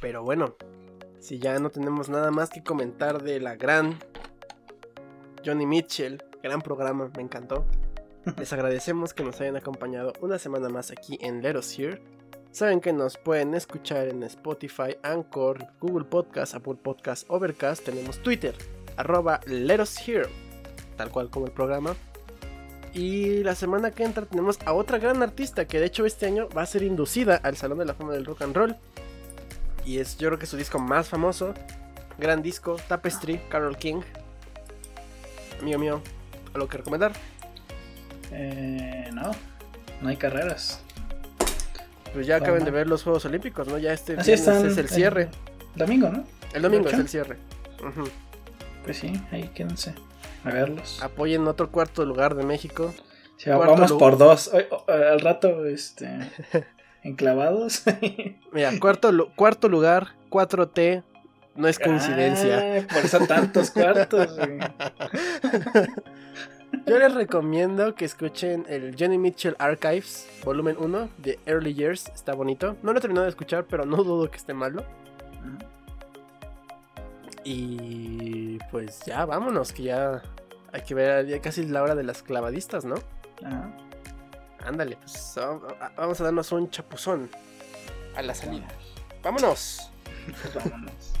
Pero bueno, si ya no tenemos nada más que comentar de la gran Johnny Mitchell, gran programa, me encantó. Les agradecemos que nos hayan acompañado una semana más aquí en Let Us Here. Saben que nos pueden escuchar en Spotify, Anchor, Google Podcast, Apple Podcast, Overcast. Tenemos Twitter, arroba Let Us Here, tal cual como el programa. Y la semana que entra tenemos a otra gran artista que de hecho este año va a ser inducida al Salón de la Fama del Rock and Roll. Y es yo creo que su disco más famoso. Gran disco, Tapestry, Carol King. Amigo mío, ¿algo que recomendar? Eh, no, no hay carreras. Pues ya acaban de ver los Juegos Olímpicos, ¿no? Ya este es el cierre. domingo, ¿no? El domingo es el cierre. Pues sí, ahí quédense a verlos. Apoyen otro cuarto lugar de México. vamos por dos. al rato, este. enclavados. Mira, cuarto, cuarto lugar, 4T. No es coincidencia. por eso tantos cuartos. Yo les recomiendo que escuchen el Johnny Mitchell Archives, volumen 1 de Early Years. Está bonito. No lo he terminado de escuchar, pero no dudo que esté malo. Y pues ya, vámonos, que ya hay que ver, ya casi es la hora de las clavadistas, ¿no? Ándale, pues vamos a darnos un chapuzón a la salida. ¡Vámonos! Vámonos.